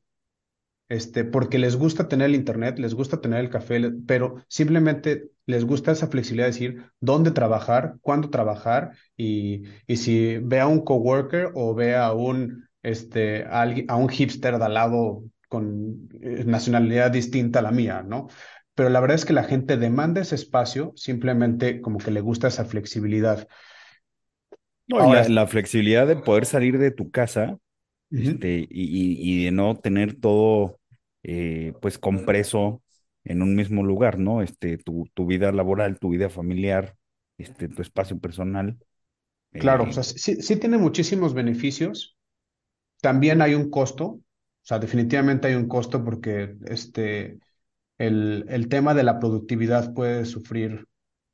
este, porque les gusta tener el internet, les gusta tener el café, pero simplemente les gusta esa flexibilidad de decir dónde trabajar, cuándo trabajar, y, y si ve a un coworker o ve a un este, a un hipster de al lado con eh, nacionalidad distinta a la mía, ¿no? Pero la verdad es que la gente demanda ese espacio, simplemente como que le gusta esa flexibilidad. No, la, la, flexibilidad de poder salir de tu casa este, y, y, de no tener todo eh, pues compreso en un mismo lugar, ¿no? Este, tu, tu vida laboral, tu vida familiar, este, tu espacio personal. Claro, o sea, eh, sí, sí tiene muchísimos beneficios. También hay un costo, o sea, definitivamente hay un costo porque este, el, el tema de la productividad puede sufrir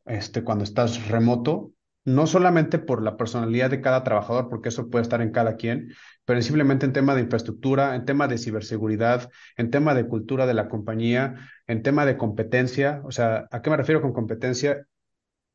este, cuando estás remoto, no solamente por la personalidad de cada trabajador, porque eso puede estar en cada quien, pero simplemente en tema de infraestructura, en tema de ciberseguridad, en tema de cultura de la compañía, en tema de competencia. O sea, ¿a qué me refiero con competencia?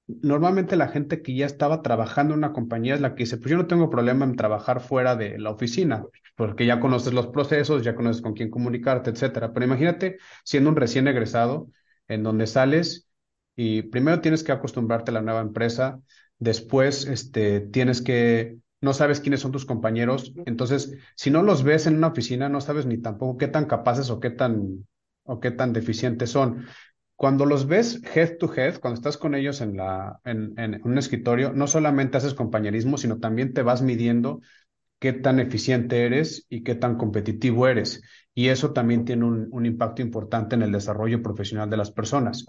Normalmente la gente que ya estaba trabajando en una compañía es la que dice, pues yo no tengo problema en trabajar fuera de la oficina, porque ya conoces los procesos, ya conoces con quién comunicarte, etcétera. Pero imagínate siendo un recién egresado, en donde sales y primero tienes que acostumbrarte a la nueva empresa, después este, tienes que, no sabes quiénes son tus compañeros, entonces si no los ves en una oficina, no sabes ni tampoco qué tan capaces o qué tan, o qué tan deficientes son. Cuando los ves head to head, cuando estás con ellos en, la, en, en un escritorio, no solamente haces compañerismo, sino también te vas midiendo qué tan eficiente eres y qué tan competitivo eres. Y eso también tiene un, un impacto importante en el desarrollo profesional de las personas.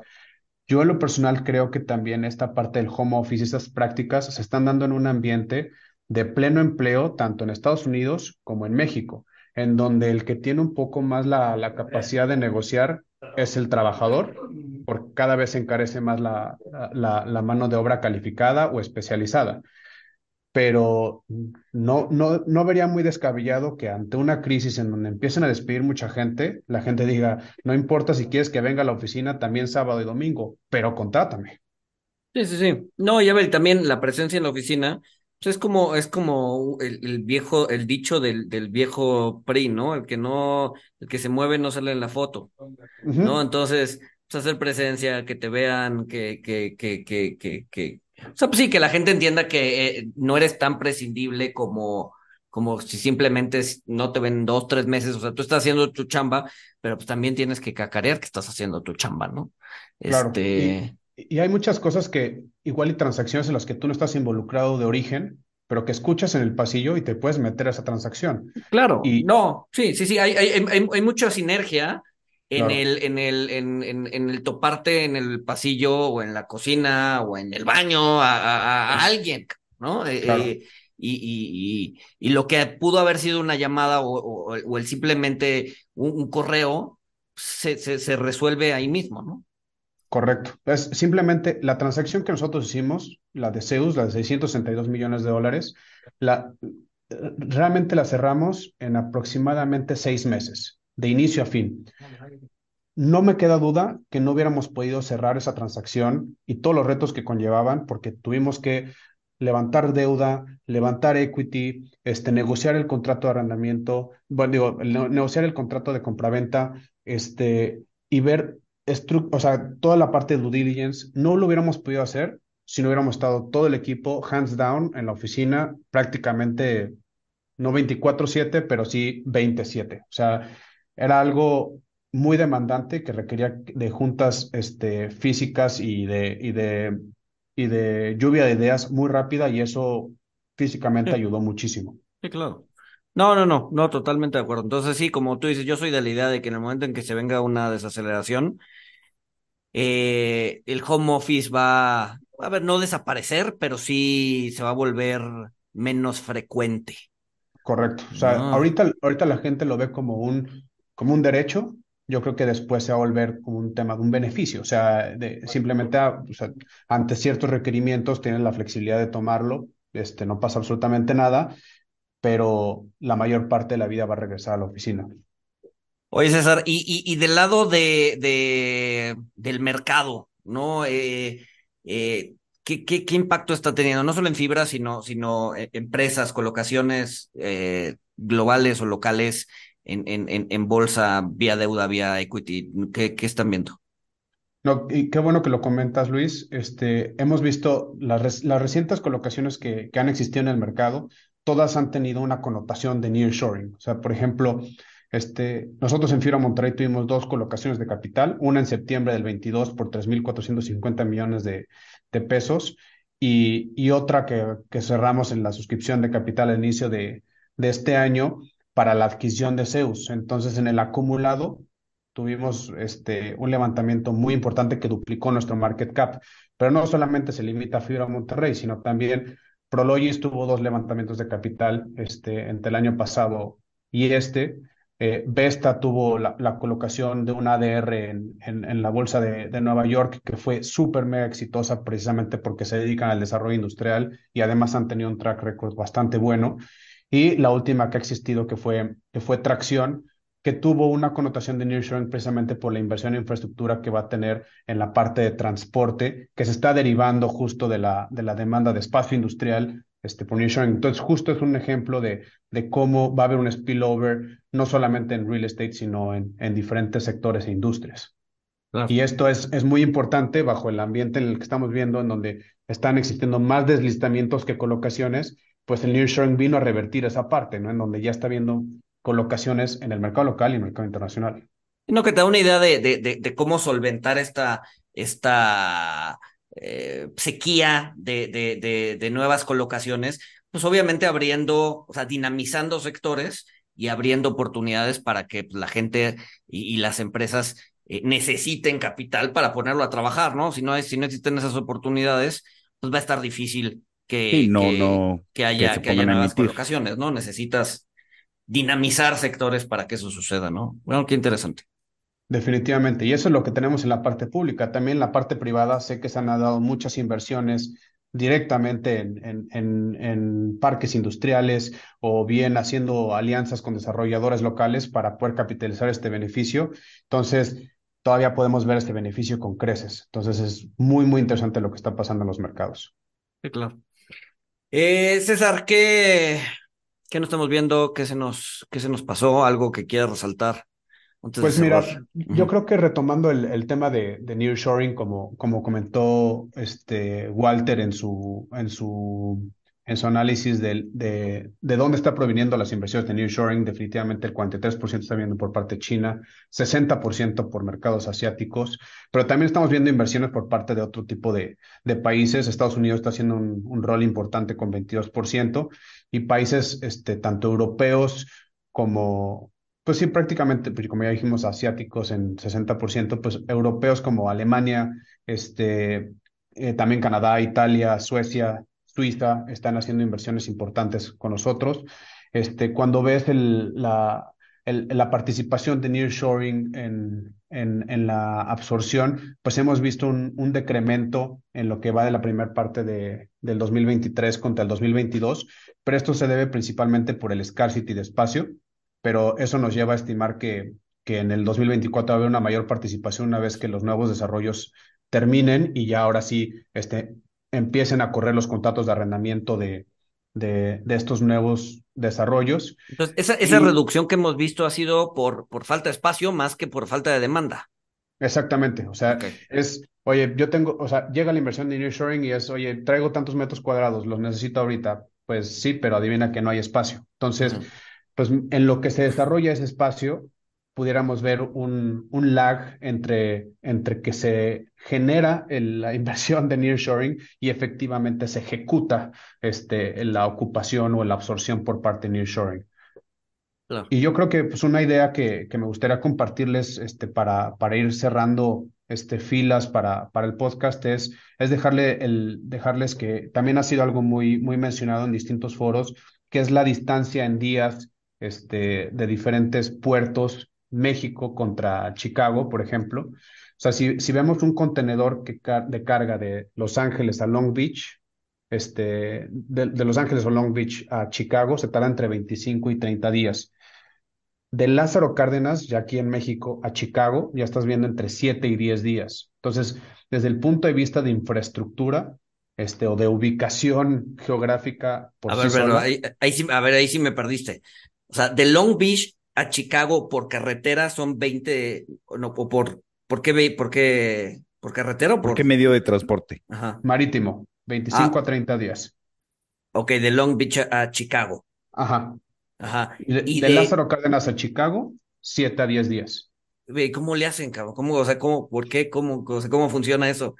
Yo en lo personal creo que también esta parte del home office, estas prácticas se están dando en un ambiente de pleno empleo, tanto en Estados Unidos como en México, en donde el que tiene un poco más la, capacidad de negociar es el trabajador, porque cada vez se encarece más la mano de obra calificada o especializada pero no, no, no vería muy descabellado que ante una crisis en donde empiecen a despedir mucha gente, la gente diga, no importa si quieres que venga a la oficina también sábado y domingo, pero contrátame. Sí, sí, sí. No, ya ver, también la presencia en la oficina, pues es como, es como el, el viejo, el dicho del, del, viejo PRI, ¿no? El que no, el que se mueve no sale en la foto, uh -huh. ¿no? Entonces, pues hacer presencia, que te vean, que, que, que, que, que, que o sea, pues sí, que la gente entienda que eh, no eres tan prescindible como, como si simplemente no te ven dos, tres meses. O sea, tú estás haciendo tu chamba, pero pues también tienes que cacarear que estás haciendo tu chamba, ¿no? Claro. Este... Y, y, hay muchas cosas que, igual y transacciones en las que tú no estás involucrado de origen, pero que escuchas en el pasillo y te puedes meter a esa transacción. Claro. Y... No, sí, sí, sí, hay, hay, hay, hay mucha sinergia en claro. el, en el, en, en, en, el toparte en el pasillo o en la cocina o en el baño a, a, a alguien, ¿no? Eh, claro. Eh, y, y, y, y, lo que pudo haber sido una llamada o, o, o el simplemente un, un correo se, se, se, resuelve ahí mismo, ¿no? Correcto. Es simplemente la transacción que nosotros hicimos, la de Zeus, la de 662 millones de dólares, la, realmente la cerramos en aproximadamente seis meses de inicio a fin. No me queda duda que no hubiéramos podido cerrar esa transacción y todos los retos que conllevaban, porque tuvimos que levantar deuda, levantar equity, este, negociar el contrato de arrendamiento, bueno, digo, negociar el contrato de compraventa, este, y ver, o sea, toda la parte de due diligence, no lo hubiéramos podido hacer si no hubiéramos estado todo el equipo hands down en la oficina prácticamente no 24/7, pero sí 27. O sea, era algo muy demandante que requería de juntas este, físicas y de, y, de, y de lluvia de ideas muy rápida y eso físicamente sí. ayudó muchísimo. Sí, claro. No, no, no, no, totalmente de acuerdo. Entonces sí, como tú dices, yo soy de la idea de que en el momento en que se venga una desaceleración, eh, el home office va, a ver, no desaparecer, pero sí se va a volver menos frecuente. Correcto. O sea, no. ahorita, ahorita la gente lo ve como un como un derecho, yo creo que después se va a volver como un tema de un beneficio. O sea, de, simplemente a, o sea, ante ciertos requerimientos tienen la flexibilidad de tomarlo, este, no pasa absolutamente nada, pero la mayor parte de la vida va a regresar a la oficina. Oye, César, y, y, del lado de, de, del mercado, ¿no? Eh, eh, ¿qué, qué, qué, impacto está teniendo? No solo en fibra, sino, sino eh, empresas, colocaciones globales o locales en, en, en, bolsa, vía deuda, vía equity? ¿Qué, qué están viendo? No, y qué bueno que lo comentas, Luis. Este, hemos visto las, las recientes colocaciones que, que, han existido en el mercado. todas han tenido una connotación de nearshoring. O sea, por ejemplo, este, nosotros en Fibra Monterrey tuvimos dos colocaciones de capital, una en septiembre del 22 por 3.450 millones de, de pesos y, y otra que, que, cerramos en la suscripción de capital al inicio de, de este año para la adquisición de Zeus. Entonces, en el acumulado tuvimos este, un levantamiento muy importante que duplicó nuestro market cap. Pero no solamente se limita a Fibra Monterrey, sino también Prologis tuvo dos levantamientos de capital este, entre el año pasado y este. Eh, Vesta tuvo la, la, colocación de un ADR en, en, en la bolsa de, de, Nueva York que fue súper mega exitosa precisamente porque se dedican al desarrollo industrial y además han tenido un track record bastante bueno. Y la última que ha existido que fue, que fue Tracción, que tuvo una connotación de nearshoring precisamente por la inversión en infraestructura que va a tener en la parte de transporte, que se está derivando justo de la, de la demanda de espacio industrial este, por nearshoring. Entonces, justo es un ejemplo de, de cómo va a haber un spillover, no solamente en real estate, sino en, en diferentes sectores e industrias. Claro. Y esto es, es muy importante bajo el ambiente en el que estamos viendo, en donde están existiendo más deslistamientos que colocaciones, pues el nearshoring vino a revertir esa parte, ¿no? En donde ya está viendo colocaciones en el mercado local y mercado internacional. No, que te da una idea de, de, de, cómo solventar esta, esta eh, sequía de, nuevas colocaciones, pues obviamente abriendo, o sea, dinamizando sectores y abriendo oportunidades para que pues, la gente y, las empresas eh, necesiten capital para ponerlo a trabajar, ¿no? Si no, es, si no existen esas oportunidades, pues va a estar difícil que, sí, no, que, no, que haya, que, que haya nuevas colocaciones, ¿no? Necesitas dinamizar sectores para que eso suceda, ¿no? Bueno, qué interesante. Definitivamente, y eso es lo que tenemos en la parte pública. También en la parte privada sé que se han dado muchas inversiones directamente en, en, en, en, parques industriales o bien haciendo alianzas con desarrolladores locales para poder capitalizar este beneficio. Entonces, todavía podemos ver este beneficio con creces. Entonces, es muy, muy interesante lo que está pasando en los mercados. Sí, claro. Eh, César, ¿qué, ¿Qué no estamos viendo? ¿Qué se nos, qué se nos pasó? ¿Algo que quieras resaltar? pues mira, yo creo que retomando el, el tema de, de nearshoring, como, como comentó este Walter en su, en su, en su análisis de, de, de dónde está proviniendo las inversiones de nearshoring, definitivamente el 43% está viendo por parte de China, 60% por mercados asiáticos, pero también estamos viendo inversiones por parte de otro tipo de, de países. Estados Unidos está haciendo un, rol importante con 22% y países este, tanto europeos como, pues sí, prácticamente, pues como ya dijimos, asiáticos en 60%, pues europeos como Alemania, este, eh, también Canadá, Italia, Suecia, Suiza están haciendo inversiones importantes con nosotros. Este, cuando ves el, la, el, la participación de nearshoring en, en, en, la absorción, pues hemos visto un, un, decremento en lo que va de la primera parte de, del 2023 contra el 2022, pero esto se debe principalmente por el scarcity de espacio, pero eso nos lleva a estimar que, que en el 2024 va a haber una mayor participación una vez que los nuevos desarrollos terminen y ya ahora sí este, empiecen a correr los contratos de arrendamiento de, de, de estos nuevos desarrollos. Entonces, esa, esa y, reducción que hemos visto ha sido por, por falta de espacio más que por falta de demanda. Exactamente, o sea, okay. es, oye, yo tengo, o sea, llega la inversión de nearshoring y es, oye, traigo tantos metros cuadrados, los necesito ahorita. Pues sí, pero adivina que no hay espacio. Entonces, uh -huh. pues en lo que se desarrolla ese espacio, pudiéramos ver un, un lag entre, entre que se genera el, la inversión de nearshoring y efectivamente se ejecuta este, la ocupación o la absorción por parte de nearshoring. Claro. Y yo creo que pues, una idea que, que me gustaría compartirles este, para, para ir cerrando este, filas para, para el podcast es, es dejarle el, dejarles que también ha sido algo muy, muy mencionado en distintos foros, que es la distancia en días este, de diferentes puertos México contra Chicago, por ejemplo. O sea, si, si vemos un contenedor que car de carga de Los Ángeles a Long Beach, este, de, de, Los Ángeles o Long Beach a Chicago, se tarda entre 25 y 30 días. De Lázaro Cárdenas, ya aquí en México, a Chicago, ya estás viendo entre 7 y 10 días. Entonces, desde el punto de vista de infraestructura, este, o de ubicación geográfica. Por a ver, sí pero ahí, ahí sí, a ver, ahí sí me perdiste. O sea, de Long Beach a Chicago por carretera son 20, no, por, ¿por qué, por qué, por carretera o por... ¿Por qué medio de transporte? Ajá. Marítimo, 25 ah. a 30 días. Ok, de Long Beach a, a Chicago. Ajá. Ajá. Y de, Y de de, Lázaro Cárdenas a Chicago, 7 a 10 días. ve, ¿cómo le hacen, cabrón? ¿Cómo, o sea, cómo, por qué, cómo, o sea, cómo funciona eso?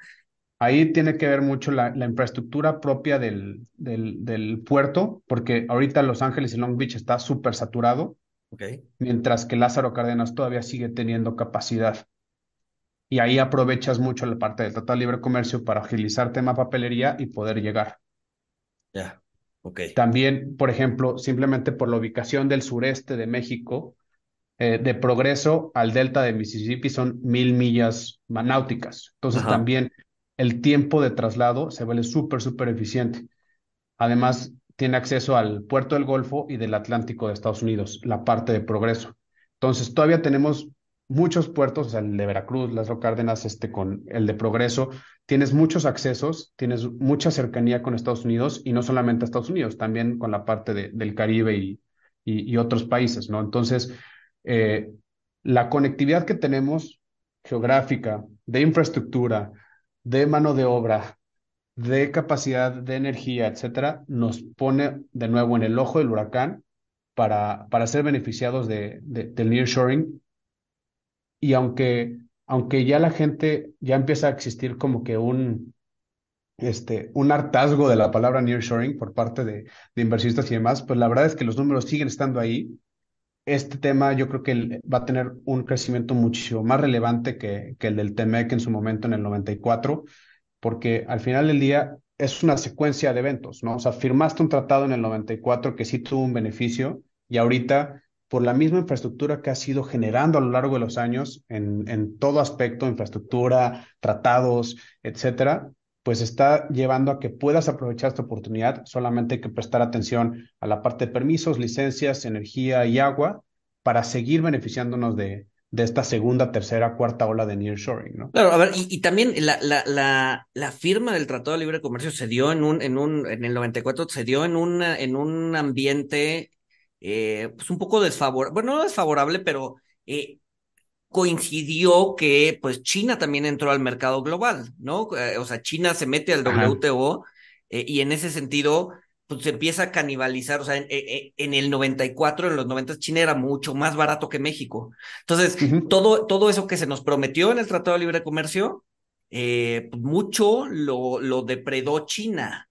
Ahí tiene que ver mucho la, la infraestructura propia del, del, del puerto, porque ahorita Los Ángeles y Long Beach está súper saturado, Mientras que Lázaro Cárdenas todavía sigue teniendo capacidad. Y ahí aprovechas mucho la parte del Tratado de Libre Comercio para agilizar tema papelería y poder llegar. Ya. Ok. También, por ejemplo, simplemente por la ubicación del sureste de México, eh, de Progreso al delta de Mississippi son mil millas náuticas. Entonces Ajá. también el tiempo de traslado se vuelve súper, súper eficiente. Además, tiene acceso al puerto del Golfo y del Atlántico de Estados Unidos, la parte de Progreso. Entonces, todavía tenemos muchos puertos, el de Veracruz, Lázaro Cárdenas, este con el de Progreso. Tienes muchos accesos, tienes mucha cercanía con Estados Unidos y no solamente Estados Unidos, también con la parte de- del Caribe y otros países, ¿no? Entonces, eh, la conectividad que tenemos geográfica, de infraestructura, de mano de obra, de capacidad de energía, etcétera, nos pone de nuevo en el ojo del huracán para, para ser beneficiados de, de- del nearshoring. Y aunque, aunque ya la gente ya empieza a existir como que un, este, un hartazgo de la palabra nearshoring por parte de, de inversionistas y demás, pues la verdad es que los números siguen estando ahí. Este tema yo creo que va a tener un crecimiento muchísimo más relevante que, que el del TEMEC en su momento en el 94 porque al final del día es una secuencia de eventos, ¿no? O sea, firmaste un tratado en el 94 que sí tuvo un beneficio y ahorita, por la misma infraestructura que has ido generando a lo largo de los años en, en todo aspecto, infraestructura, tratados, etcétera, pues está llevando a que puedas aprovechar esta oportunidad. Solamente hay que prestar atención a la parte de permisos, licencias, energía y agua para seguir beneficiándonos de, de esta segunda, tercera, cuarta ola de nearshoring, ¿no? Claro, a ver, y, y también la, la, la, la firma del Tratado de Libre Comercio se dio en un, en un, en el 94, se dio en una, en un ambiente, eh, pues un poco desfavorable, bueno, no desfavorable, pero eh, coincidió que pues China también entró al mercado global, ¿no? Eh, o sea, China se mete al. WTO eh, y en ese sentido pues se empieza a canibalizar, o sea, en, en- en el 94, en los 90 China era mucho más barato que México. Entonces, todo, todo eso que se nos prometió en el Tratado de Libre Comercio, eh, pues, mucho lo, lo depredó China,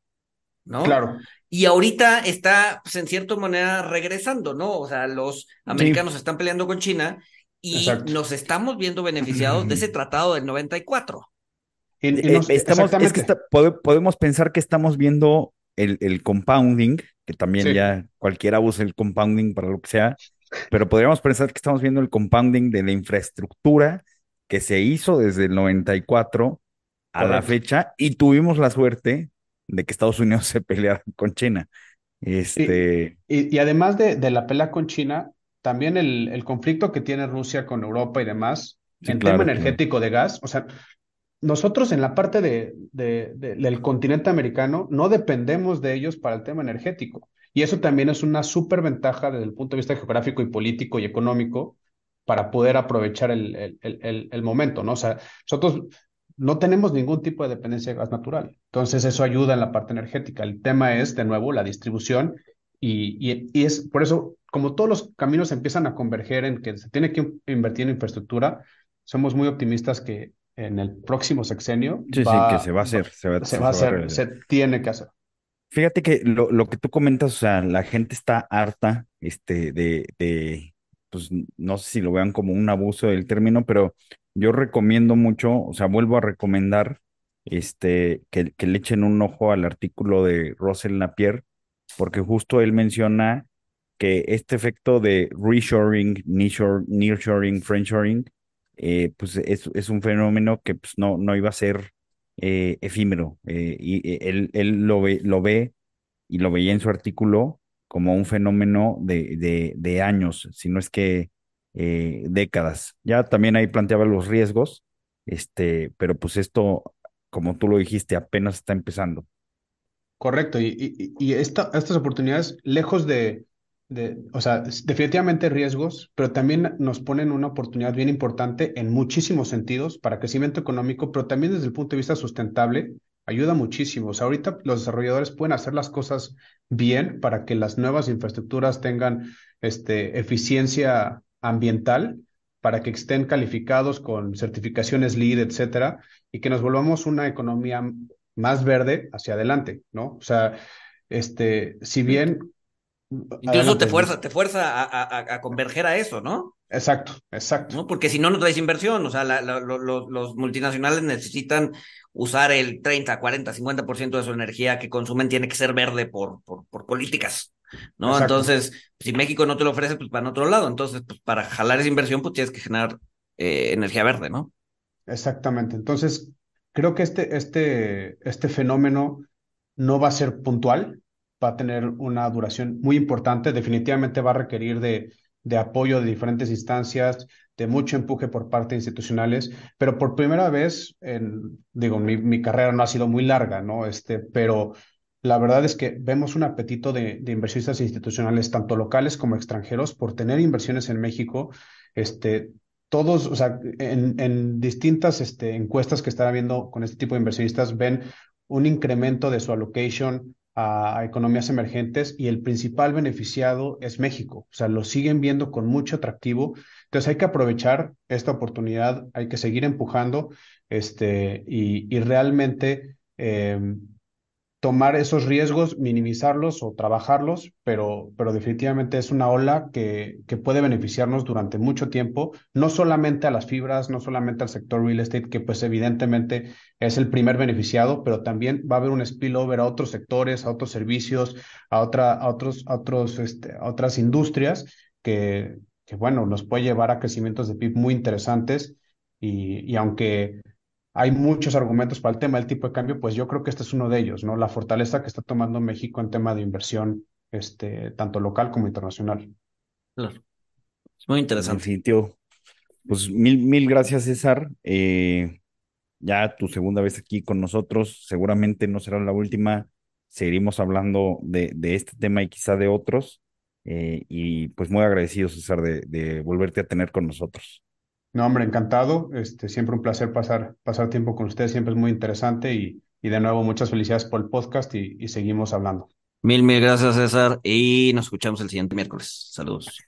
¿no? Claro. Y ahorita está, pues, en cierta manera regresando, ¿no? O sea, los americanos están peleando con China y Exacto. nos estamos viendo beneficiados de ese tratado del 94. Y, y Eh, nos- estamos, es que está- pode- podemos pensar que estamos viendo el, el compounding, que también Sí. ya cualquiera usa el compounding para lo que sea, pero podríamos pensar que estamos viendo el compounding de la infraestructura que se hizo desde el 94 a la Correcto. fecha y tuvimos la suerte de que Estados Unidos se peleara con China. Este, Y, y además de, de la pelea con China, también el, el conflicto que tiene Rusia con Europa y demás, Sí, en claro, tema energético de gas, o sea, nosotros en la parte de, de- de- del continente americano no dependemos de ellos para el tema energético. Y eso también es una súper ventaja desde el punto de vista geográfico y político y económico para poder aprovechar el, el, el- el momento, ¿no? O sea, nosotros no tenemos ningún tipo de dependencia de gas natural. Entonces, eso ayuda en la parte energética. El tema es, de nuevo, la distribución y, y, y es por eso, como todos los caminos empiezan a converger en que se tiene que invertir en infraestructura, somos muy optimistas que en el próximo sexenio sí, sí, va- que se va a hacer, se va, se va a hacer, se tiene que hacer. Fíjate que lo, lo que tú comentas, o sea, la gente está harta, este, de, de, pues no sé si lo vean como un abuso del término, pero yo recomiendo mucho, o sea, vuelvo a recomendar, este, que, que le echen un ojo al artículo de Russell Napier, porque justo él menciona que este efecto de reshoring, nearshore- nearshoring, friendshoring, eh, pues es, es un fenómeno que pues, no, no iba a ser eh, efímero. eh, y él, él lo ve, lo ve y lo veía en su artículo como un fenómeno de, de, años, si no es que décadas. Ya también ahí planteaba los riesgos, este, pero pues esto, como tú lo dijiste, apenas está empezando. Correcto, y, y, y esta, estas oportunidades, lejos de, de, o sea, definitivamente riesgos, pero también nos ponen una oportunidad bien importante en muchísimos sentidos para crecimiento económico, pero también desde el punto de vista sustentable, ayuda muchísimo. O sea, ahorita los desarrolladores pueden hacer las cosas bien para que las nuevas infraestructuras tengan este, eficiencia ambiental, para que estén calificados con certificaciones LEED, etcétera, y que nos volvamos una economía más verde hacia adelante, ¿no? O sea, este, si bien... Incluso te fuerza, te fuerza a, converger a eso, ¿no? Exacto, exacto. ¿No? Porque si no, no traes inversión. O sea, los multinacionales necesitan usar el 30, 40, 50% de su energía que consumen tiene que ser verde por, por, por políticas. ¿no? Entonces, si México no te lo ofrece, pues para otro lado. Entonces, pues para jalar esa inversión, pues tienes que generar eh, energía verde, ¿no? Exactamente. Entonces, creo que este, este, este fenómeno no va a ser puntual, va a tener una duración muy importante, definitivamente va a requerir de, de apoyo de diferentes instancias, de mucho empuje por parte de institucionales, pero por primera vez, en, digo, mi, carrera no ha sido muy larga, ¿no? Este, pero la verdad es que vemos un apetito de, de, inversionistas institucionales, tanto locales como extranjeros, por tener inversiones en México. Este, todos, o sea, en, distintas este, encuestas que están viendo con este tipo de inversionistas, ven un incremento de su allocation a, economías emergentes y el principal beneficiado es México. O sea, lo siguen viendo con mucho atractivo. Entonces hay que aprovechar esta oportunidad, hay que seguir empujando este, y, y realmente eh, tomar esos riesgos, minimizarlos o trabajarlos, pero, pero definitivamente es una ola que, que puede beneficiarnos durante mucho tiempo, no solamente a las fibras, no solamente al sector real estate, que pues evidentemente es el primer beneficiado, pero también va a haber un spillover a otros sectores, a otros servicios, a, otra, a, otros, a, otros, este, a otras industrias que, que, bueno, nos puede llevar a crecimientos de PIB muy interesantes y, y aunque hay muchos argumentos para el tema del tipo de cambio, pues yo creo que este es uno de ellos, ¿no? La fortaleza que está tomando México en tema de inversión, este, tanto local como internacional. Claro. Es muy interesante. Definitivo. Pues mil, mil gracias, César. Eh, ya tu segunda vez aquí con nosotros, seguramente no será la última. Seguiremos hablando de, de este tema y quizá de otros. Eh, y pues muy agradecido, César, de, de volverte a tener con nosotros. No, hombre, encantado. Este, siempre un placer pasar, pasar tiempo con ustedes, siempre es muy interesante y, y de nuevo muchas felicidades por el podcast y, y seguimos hablando. Mil, mil gracias, César, y nos escuchamos el siguiente miércoles. Saludos.